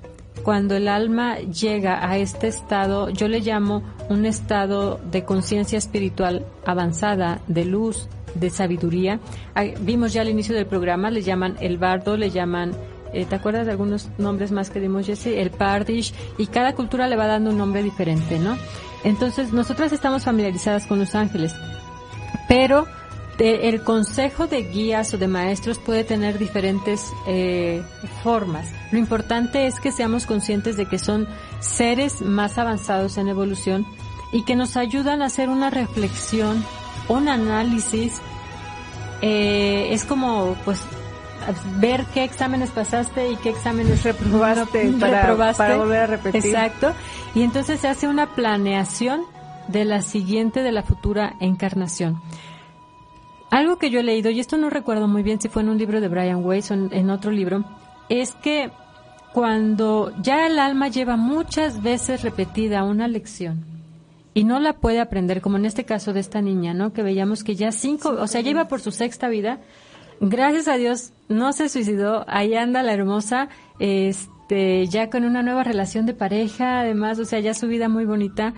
cuando el alma llega a este estado, yo le llamo un estado de conciencia espiritual avanzada, de luz, de sabiduría. Ah, Vimos ya al inicio del programa, le llaman el bardo, le llaman, eh, ¿te acuerdas de algunos nombres más que dimos, Jesse? El pardish, y cada cultura le va dando un nombre diferente, ¿no? Entonces, nosotras estamos familiarizadas con los ángeles, pero el consejo de guías o de maestros puede tener diferentes eh, formas. Lo importante es que seamos conscientes de que son seres más avanzados en evolución y que nos ayudan a hacer una reflexión, un análisis. Eh, es como, pues, ver qué exámenes pasaste y qué exámenes Reprobaste para- reprobaste. para volver a repetir. Exacto. Y entonces se hace una planeación de la siguiente, de la futura encarnación. Algo que yo he leído, y esto no recuerdo muy bien si fue en un libro de Brian Weiss o en, otro libro, es que cuando ya el alma lleva muchas veces repetida una lección y no la puede aprender, como en este caso de esta niña, ¿no? Que veíamos que ya cinco, o sea, iba por su sexta vida, gracias a Dios no se suicidó, ahí anda la hermosa, este, ya con una nueva relación de pareja, además, o sea, ya su vida muy bonita,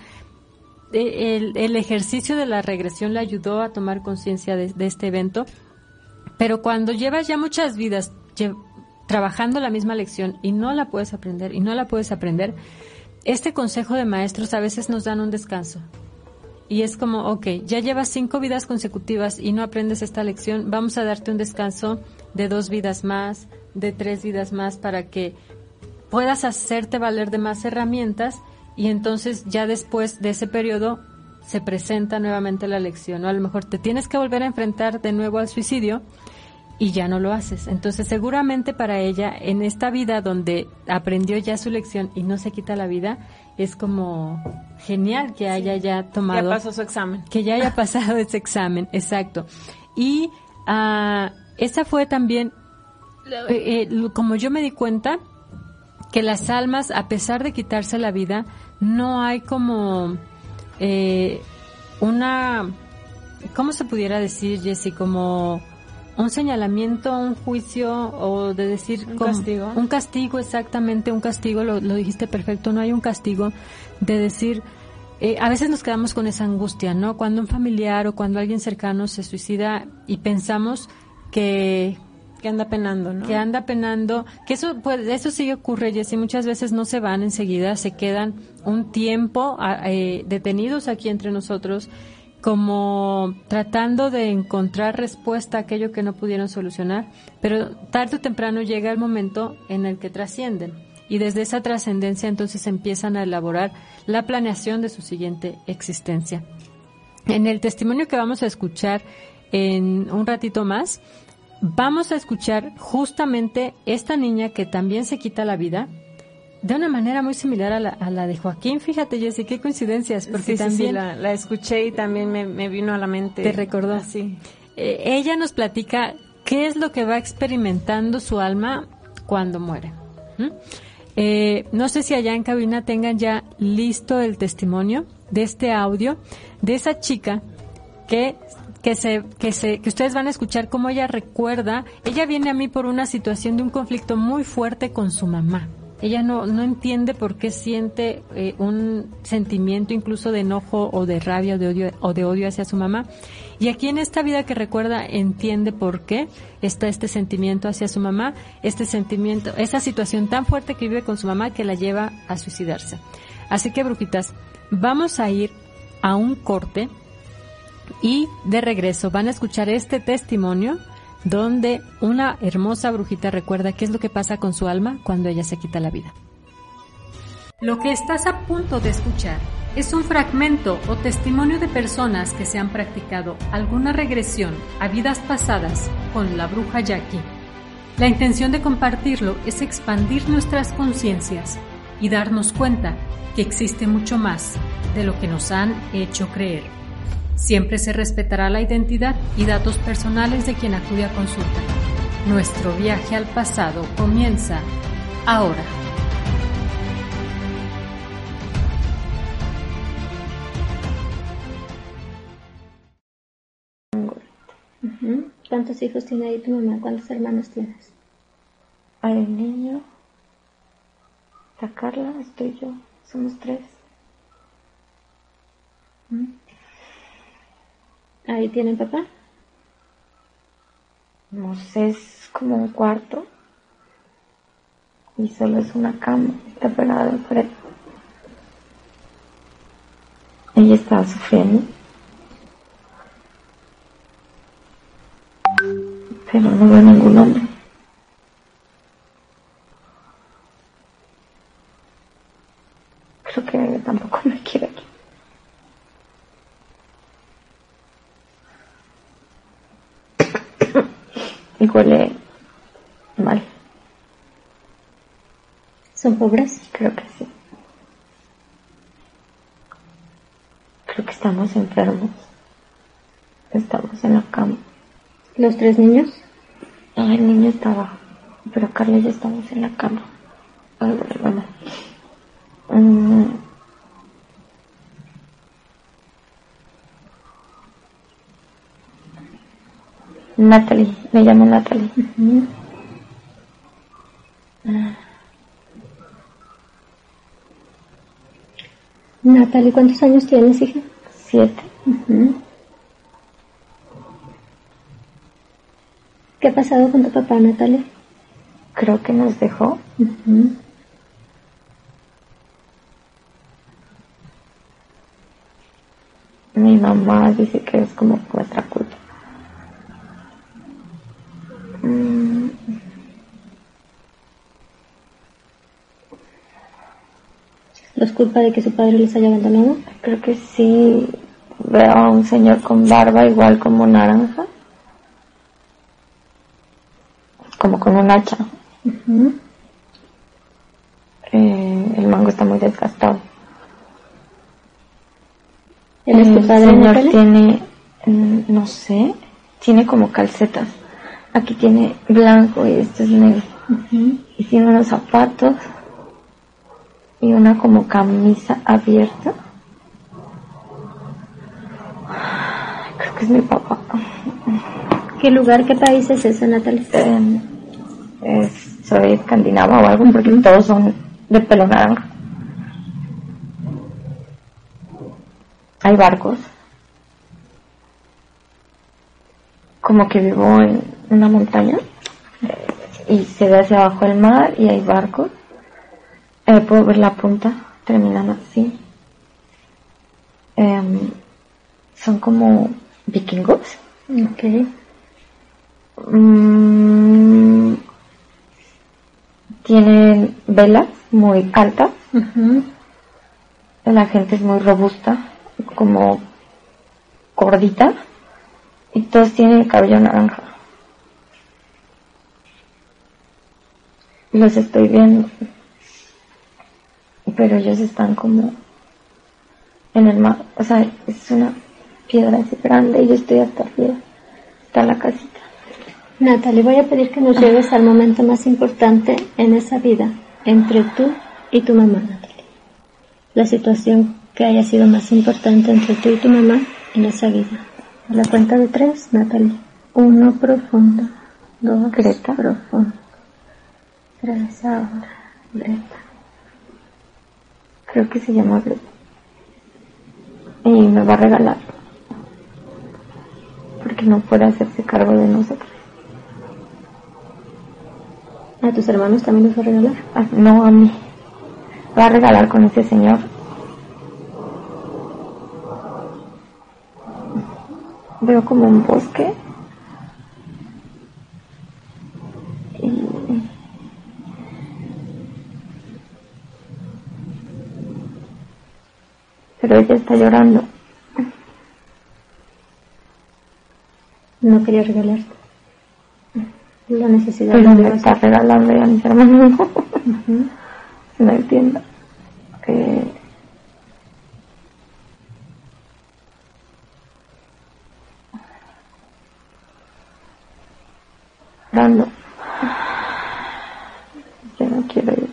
el, ejercicio de la regresión le ayudó a tomar conciencia de, este evento, pero cuando llevas ya muchas vidas trabajando la misma lección y no la puedes aprender y no la puedes aprender, este consejo de maestros a veces nos dan un descanso. Y es como, ok, ya llevas cinco vidas consecutivas y no aprendes esta lección, vamos a darte un descanso de dos vidas más, de tres vidas más, para que puedas hacerte valer de más herramientas y entonces ya después de ese periodo se presenta nuevamente la lección. ¿no? A lo mejor te tienes que volver a enfrentar de nuevo al suicidio y ya no lo haces. Entonces seguramente para ella en esta vida donde aprendió ya su lección y no se quita la vida, es como genial que haya ya tomado Ya pasó su examen. que ya haya pasado ese examen, exacto. Y ah, esa fue también, eh, eh, como yo me di cuenta, que las almas, a pesar de quitarse la vida, no hay como eh, una, ¿cómo se pudiera decir, Jessy? Como un señalamiento, un juicio o de decir Un como- castigo. un castigo exactamente, un castigo, lo, lo dijiste perfecto, no hay un castigo de decir, eh, a veces nos quedamos con esa angustia, ¿no? Cuando un familiar o cuando alguien cercano se suicida y pensamos que Que anda penando, ¿no? que anda penando, que eso pues eso sí ocurre, Jessy, muchas veces no se van enseguida, se quedan un tiempo a- eh, detenidos aquí entre nosotros como tratando de encontrar respuesta a aquello que no pudieron solucionar, pero tarde o temprano llega el momento en el que trascienden y desde esa trascendencia entonces empiezan a elaborar la planeación de su siguiente existencia. En el testimonio que vamos a escuchar en un ratito más, vamos a escuchar justamente esta niña que también se quita la vida de una manera muy similar a la, de Joaquín. Fíjate, Jessy, qué coincidencias, porque también la, escuché y también me, vino a la mente. Te recordó. Así. Eh, ella nos platica qué es lo que va experimentando su alma cuando muere. Eh, no sé si allá en cabina tengan ya listo el testimonio de este audio de esa chica que que se, que se, que ustedes van a escuchar cómo ella recuerda, ella viene a mí por una situación de un conflicto muy fuerte con su mamá. Ella no, no entiende por qué siente eh, un sentimiento incluso de enojo o de rabia o de odio, o de odio hacia su mamá. Y aquí en esta vida que recuerda entiende por qué está este sentimiento hacia su mamá, este sentimiento, esa situación tan fuerte que vive con su mamá que la lleva a suicidarse. Así que, brujitas, vamos a ir a un corte y de regreso van a escuchar este testimonio donde una hermosa brujita recuerda qué es lo que pasa con su alma cuando ella se quita la vida. Lo que estás a punto de escuchar es un fragmento o testimonio de personas que se han practicado alguna regresión a vidas pasadas con la bruja Jackie. La intención de compartirlo es expandir nuestras conciencias y darnos cuenta que existe mucho más de lo que nos han hecho creer. Siempre se respetará la identidad y datos personales de quien acude a consulta. Nuestro viaje al pasado comienza ahora. ¿Cuántos hijos tiene ahí tu mamá? ¿Cuántos hermanos tienes? Hay un niño, está Carla, estoy yo, somos tres. Ahí tiene papá. No sé, es como un cuarto. Y solo es una cama, está pegada al pared. Ella estaba sufriendo. Pero no veo ningún hombre. Creo que tampoco me quiere aquí. y huele mal. ¿Son pobres? Creo que sí. Creo que estamos enfermos. Estamos en la cama. ¿Los tres niños? No, el niño está abajo. Pero Carla y yo estamos en la cama. Ay, bueno. Natalie, me llamo Natalie. Natalie, ¿cuántos años tienes, hija? Siete. ¿Qué ha pasado con tu papá, Natalie? Creo que nos dejó. Mi mamá dice que es como nuestra culpa. Culpa de que su padre les haya abandonado? Creo que sí. Veo a un señor con barba igual como naranja. Como con un hacha. Eh, el mango está muy desgastado. ¿El, señor tiene, mm, no sé, tiene como calcetas. Aquí tiene blanco y este es negro. Y tiene unos zapatos y una como camisa abierta. Creo que es mi papá. ¿Qué lugar, qué país es ese, Natalia? Eh, soy escandinava o algo porque todos son de pelo naranja. Hay barcos. Como que vivo en una montaña y se ve hacia abajo el mar y hay barcos eh, puedo ver la punta terminando así. Em, son como vikingos. Ok. Mm, tienen velas muy altas. La gente es muy robusta, como gordita. Y todos tienen el cabello naranja. Los estoy viendo. Pero ellos están como en el mar. O sea, es una piedra así grande y yo estoy hasta arriba. Está la casita. Natalie, voy a pedir que nos lleves al momento más importante en esa vida, entre tú y tu mamá, Natalie. La situación que haya sido más importante entre tú y tu mamá en esa vida. A la cuenta de tres, Natalie. Uno profundo, dos Greta. profundo, tres ahora, Greta. Creo que se llama Greta. Y me va a regalar. Porque no puede hacerse cargo de nosotros. ¿A tus hermanos también los va a regalar? Ah, No a mí. Va a regalar con ese señor. Veo como un bosque. Pero ella está llorando. No quería regalarte. La necesidad Pero de me está regalando ya a mis hermanos. No entiendo. Eh, Dando. Yo no quiero ir.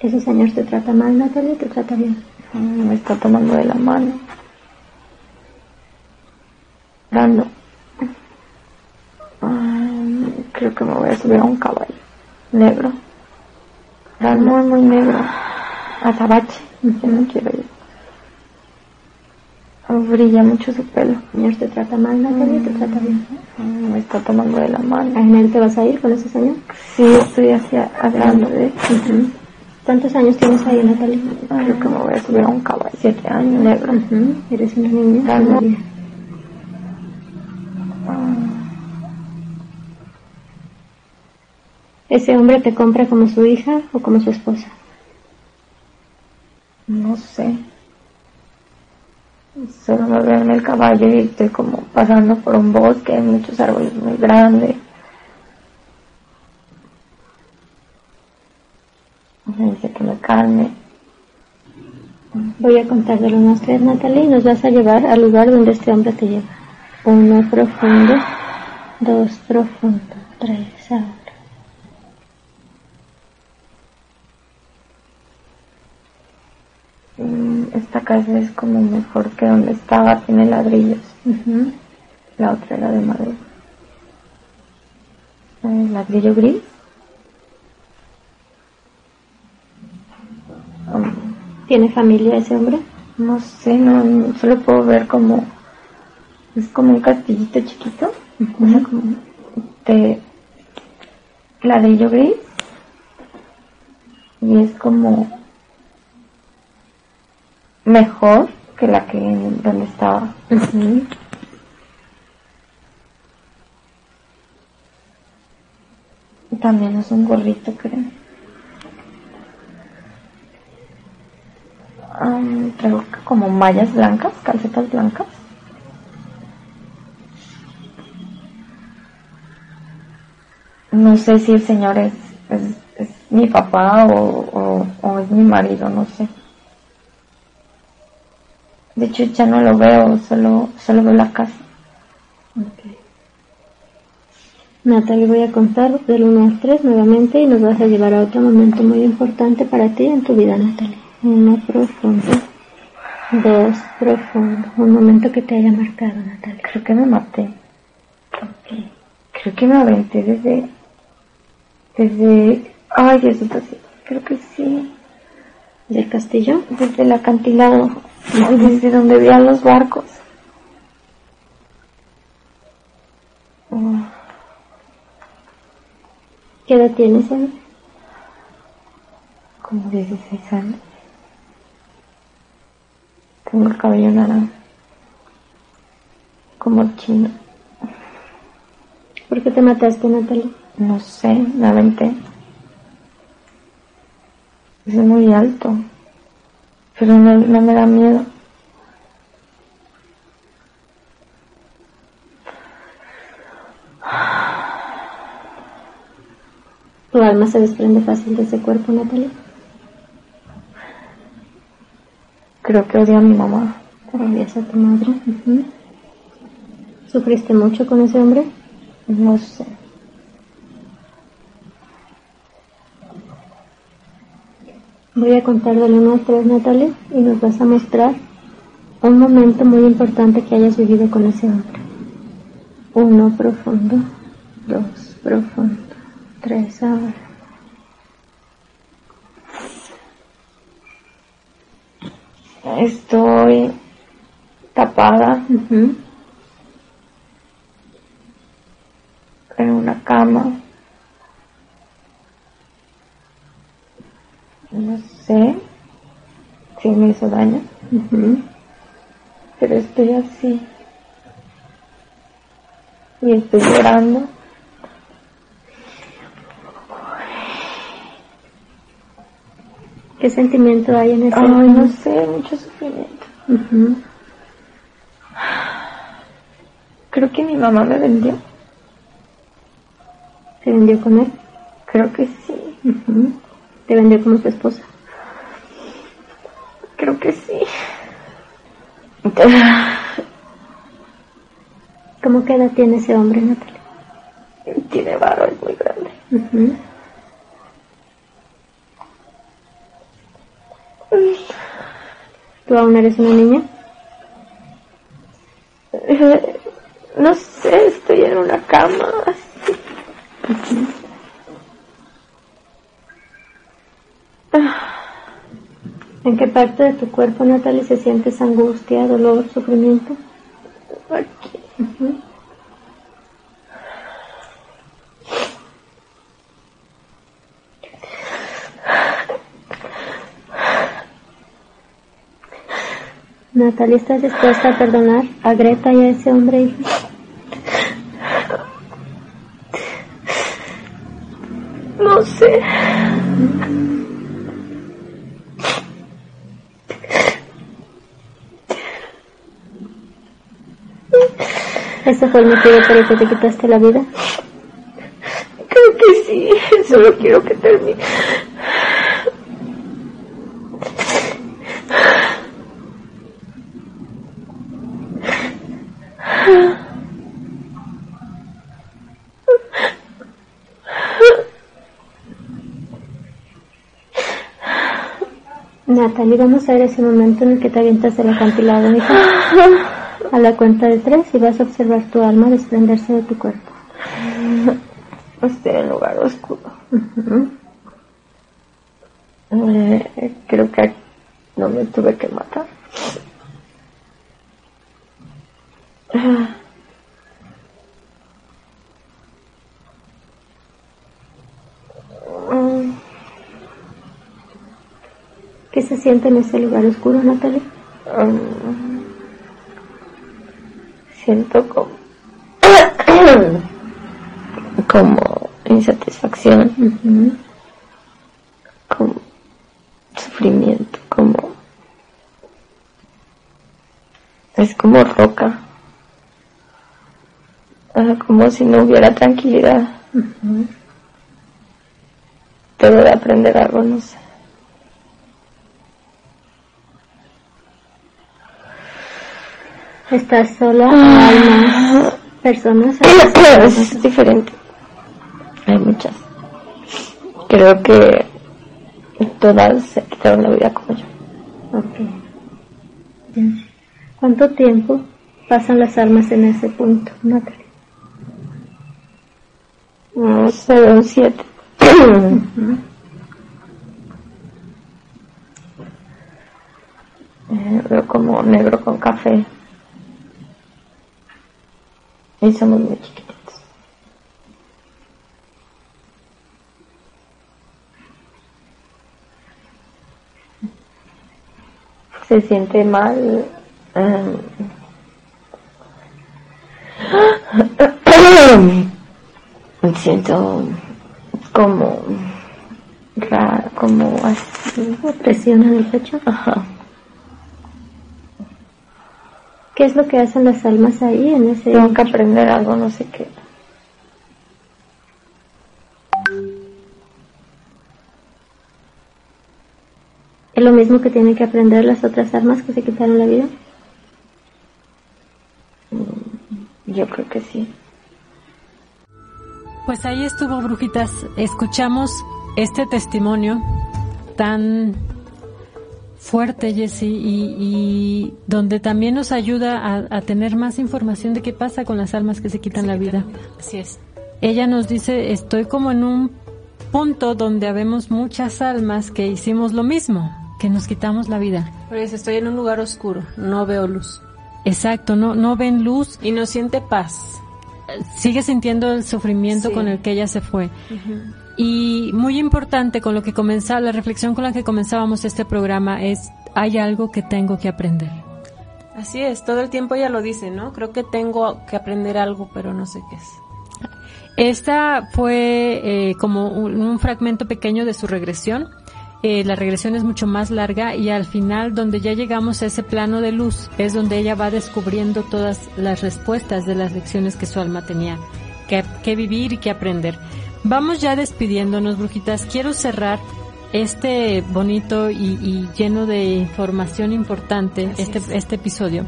¿Ese señor te trata mal, Natalie, o te trata bien? Me está tomando de la mano. Dando. Ay, creo que me voy a subir a un caballo. Negro. Muy, muy negro. Azabache. Yo no quiero ir. Brilla mucho su pelo. ¿El señor te trata mal, Natalie, o te trata bien? Me está tomando de la ¿A mano. él te vas a ir con ese señor? Sí, estoy hacia, hablando de. ¿Cuántos años tienes ahí, Natalie? Creo que me voy a subir a un caballo. Siete años, negro. Eres una niña Dando. todavía. ¿Ese hombre te compra como su hija o como su esposa? No sé. Solo me veo en el caballo y estoy como pasando por un bosque, hay muchos árboles muy grandes. Me dice que me calme. Voy a contar de los tres, Natalie, y nos vas a llevar al lugar donde este hombre te lleva. Uno profundo, dos profundo, tres ahora. Mm, Esta casa es como mejor que donde estaba, tiene ladrillos. La otra era de madera. Eh, ladrillo gris. Um, ¿Tiene familia ese hombre? No sé, no, no, solo puedo ver como es como un castillito chiquito, o sea, como de ladrillo gris y es como mejor que la que donde estaba. También es un gorrito, creo. Como mallas blancas, calcetas blancas. No sé si el señor es, es, mi papá o, o, es mi marido, no sé. De hecho ya no lo veo, solo, solo veo la casa. Natalie, voy a contar del 1 al 3 nuevamente y nos vas a llevar a otro momento muy importante para ti en tu vida, Natalie. Uno profundo, dos profundo, un momento que te haya marcado, Natalie. Creo que me maté. Creo que me aventé desde, desde, ay sí, creo que sí, ¿Del castillo? desde el acantilado, desde donde veían los barcos. Oh, ¿Qué edad tienes, hombre? como 16 años. Tengo el cabello naranja, como chino. ¿Por qué te mataste, Natalia? No sé, me aventé. Es muy alto, pero no, no me da miedo. ¿Tu alma se desprende fácil de ese cuerpo, Natalia? Creo que odio a mi mamá. ¿Odias a tu madre? ¿Sufriste mucho con ese hombre? No sé. Voy a contar del 1 al 3, Natalia, y nos vas a mostrar un momento muy importante que hayas vivido con ese hombre. Uno profundo, dos profundo, tres ahora. Estoy tapada Ujú. en una cama. No sé si me hizo daño, Ujú. pero estoy así. Y estoy llorando. ¿Qué sentimiento hay en ese Ay, no sé, mucho sufrimiento. Creo que mi mamá me vendió. ¿Te vendió con él? Creo que sí. ¿Te vendió como su esposa? Creo que sí. ¿Cómo qué edad tiene ese hombre, Natalia? Tiene varo, es muy grande. ¿Tú aún eres una niña? Eh, No sé, estoy en una cama. ¿En qué parte de tu cuerpo, Natalia, se sientes angustia, dolor, sufrimiento? Aquí. Ujú. Natalia, ¿estás dispuesta a perdonar a Greta y a ese hombre? No sé. ¿Ese fue el motivo por el que te quitaste la vida? Creo que sí. Solo quiero que termine. Natalie, vamos a ver ese momento en el que te avientas del acantilado, hija. A la cuenta de tres y vas a observar tu alma desprenderse de tu cuerpo. Estoy en lugar oscuro creo que no me tuve que matar. Mm, ¿Qué se siente en ese lugar oscuro, Natalie? mm, Siento como como insatisfacción, como sufrimiento, como es como roca, Ah, como si no hubiera tranquilidad. Ujú. Debo de aprender algo, no sé. ¿Estás sola o hay más personas? es diferente. Hay muchas. Creo que todas se quitaron la vida como yo. Ok. Bien. ¿Cuánto tiempo pasan las almas en ese punto, Natalie? No sé, un siete. Eh, veo como negro con café. Pensamos muy chiquitos. Se siente mal. Um, siento como, como así, presión en el pecho. Ajá. ¿Qué es lo que hacen las almas ahí en ese tengo que aprender algo no sé qué ¿Es lo mismo que tienen que aprender las otras almas que se quitaron la vida? yo creo que sí Pues ahí estuvo, brujitas. Escuchamos este testimonio tan fuerte, Jessie, y, y donde también nos ayuda a, a tener más información de qué pasa con las almas que se quitan la vida. Así es. Ella nos dice, estoy como en un punto donde habemos muchas almas que hicimos lo mismo, que nos quitamos la vida. Pero dice, estoy en un lugar oscuro, no veo luz. Exacto, no, no ven luz, Y no siente paz. sigue sintiendo el sufrimiento Sí. con el que ella se fue. Y muy importante con lo que comenzaba, la reflexión con la que comenzábamos este programa es, hay algo que tengo que aprender. Así es, todo el tiempo ella lo dice, ¿no? Creo que tengo que aprender algo, pero no sé qué es. Esta fue eh, como un, un fragmento pequeño de su regresión. Eh, la regresión es mucho más larga y al final, donde ya llegamos a ese plano de luz, es donde ella va descubriendo todas las respuestas de las lecciones que su alma tenía que, que vivir y que aprender. Vamos ya despidiéndonos, brujitas. Quiero cerrar este bonito y, y lleno de información importante, Así este, es. este episodio,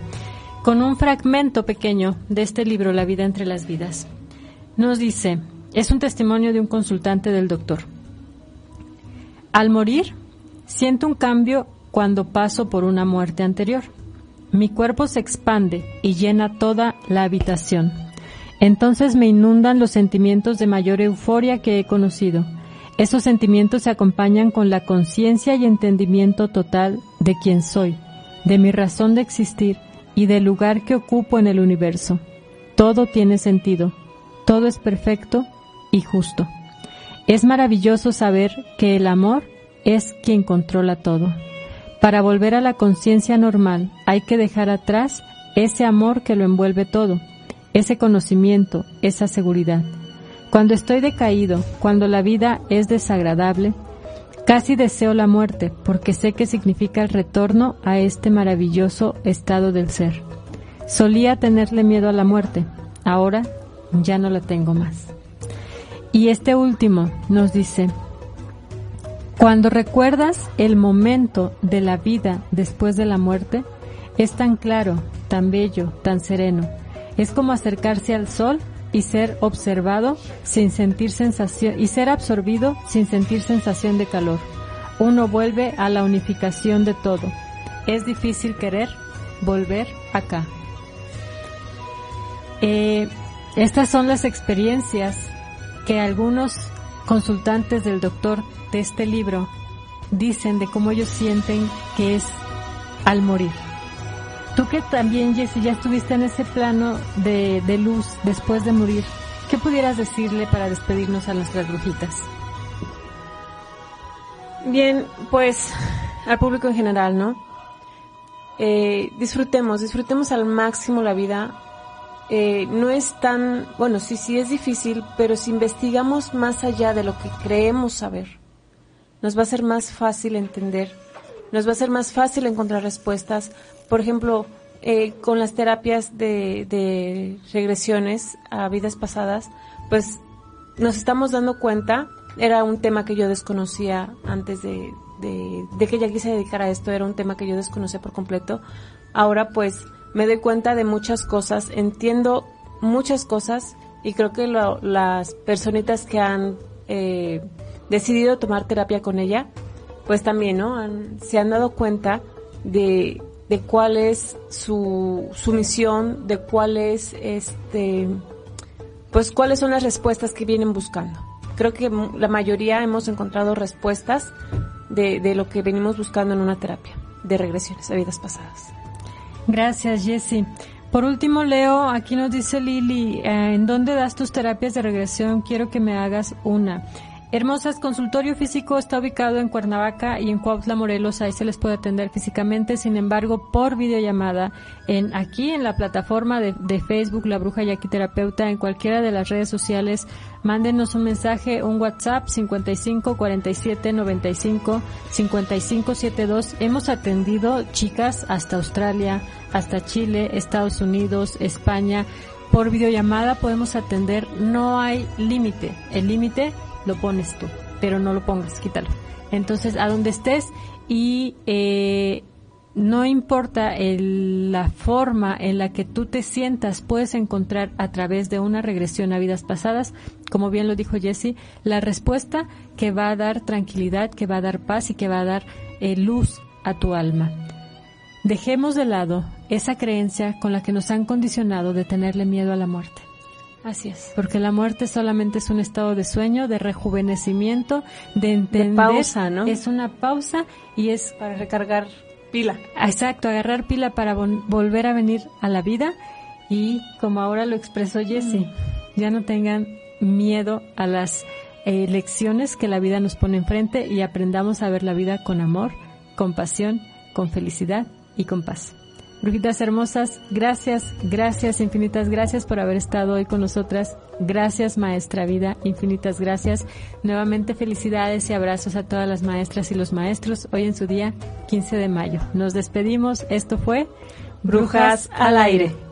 con un fragmento pequeño de este libro, La vida entre las vidas. Nos dice, es un testimonio de un consultante del doctor. Al morir, siento un cambio cuando paso por una muerte anterior. Mi cuerpo se expande y llena toda la habitación. Entonces me inundan los sentimientos de mayor euforia que he conocido. Esos sentimientos se acompañan con la conciencia y entendimiento total de quién soy, de mi razón de existir y del lugar que ocupo en el universo. Todo tiene sentido, todo es perfecto y justo. Es maravilloso saber que el amor es quien controla todo. Para volver a la conciencia normal hay que dejar atrás ese amor que lo envuelve todo, ese conocimiento, esa seguridad. Cuando estoy decaído, cuando la vida es desagradable, casi deseo la muerte porque sé que significa el retorno a este maravilloso estado del ser. Solía tenerle miedo a la muerte, ahora ya no la tengo más. Y este último nos dice, cuando recuerdas el momento de la vida después de la muerte, es tan claro, tan bello, tan sereno. Es como acercarse al sol y ser observado sin sentir sensación y ser absorbido sin sentir sensación de calor. Uno vuelve a la unificación de todo. Es difícil querer volver acá. Eh, estas son las experiencias que algunos consultantes del doctor de este libro dicen de cómo ellos sienten que es al morir. Tú que también, Jessy, ya estuviste en ese plano de, de luz después de morir, ¿qué pudieras decirle para despedirnos a nuestras brujitas? Bien, pues al público en general, ¿no? Eh, disfrutemos, disfrutemos al máximo la vida. Eh, no es tan, bueno, sí, sí es difícil, pero si investigamos más allá de lo que creemos saber, nos va a ser más fácil entender, nos va a ser más fácil encontrar respuestas. Por ejemplo, eh, con las terapias de, de regresiones a vidas pasadas, pues nos estamos dando cuenta, era un tema que yo desconocía antes de, de, de que ella quise dedicar a esto, era un tema que yo desconocía por completo. Ahora pues me doy cuenta de muchas cosas, entiendo muchas cosas y creo que lo- las personitas que han eh, decidido tomar terapia con ella, pues también, ¿no? Han- se han dado cuenta de, de cuál es su, su misión, de cuál es este, pues cuáles son las respuestas que vienen buscando. Creo que la mayoría hemos encontrado respuestas de, de lo que venimos buscando en una terapia de regresiones a vidas pasadas. Gracias, Jessy. Por último, Leo, aquí nos dice Lili, eh, ¿en dónde das tus terapias de regresión? Quiero que me hagas una. Hermosas, consultorio físico está ubicado en Cuernavaca y en Cuautla, Morelos. Ahí se les puede atender físicamente, sin embargo, por videollamada, en aquí en la plataforma de, de Facebook, La Bruja Yaqui Terapeuta, en cualquiera de las redes sociales, mándenos un mensaje, un WhatsApp 55 47 95 55 72. Hemos atendido chicas hasta Australia, hasta Chile, Estados Unidos, España. Por videollamada podemos atender, no hay límite. El límite lo pones tú, pero no lo pongas, quítalo. Entonces, a donde estés y eh, no importa la forma en la que tú te sientas, puedes encontrar a través de una regresión a vidas pasadas, como bien lo dijo Jesse, la respuesta que va a dar tranquilidad, que va a dar paz y que va a dar eh, luz a tu alma. Dejemos de lado esa creencia con la que nos han condicionado de tenerle miedo a la muerte. Así es. Porque la muerte solamente es un estado de sueño, de rejuvenecimiento, de entender. De pausa, ¿no? Es una pausa y es. Para recargar pila. Exacto, agarrar pila para volver a venir a la vida y, como ahora lo expresó Jessie, mm. ya no tengan miedo a las eh, lecciones que la vida nos pone enfrente y aprendamos a ver la vida con amor, con pasión, con felicidad y con paz. Brujitas hermosas, gracias, gracias, infinitas gracias por haber estado hoy con nosotras. Gracias, maestra vida, infinitas gracias. Nuevamente felicidades y abrazos a todas las maestras y los maestros hoy en su día 15 de mayo. Nos despedimos. Esto fue Brujas al aire.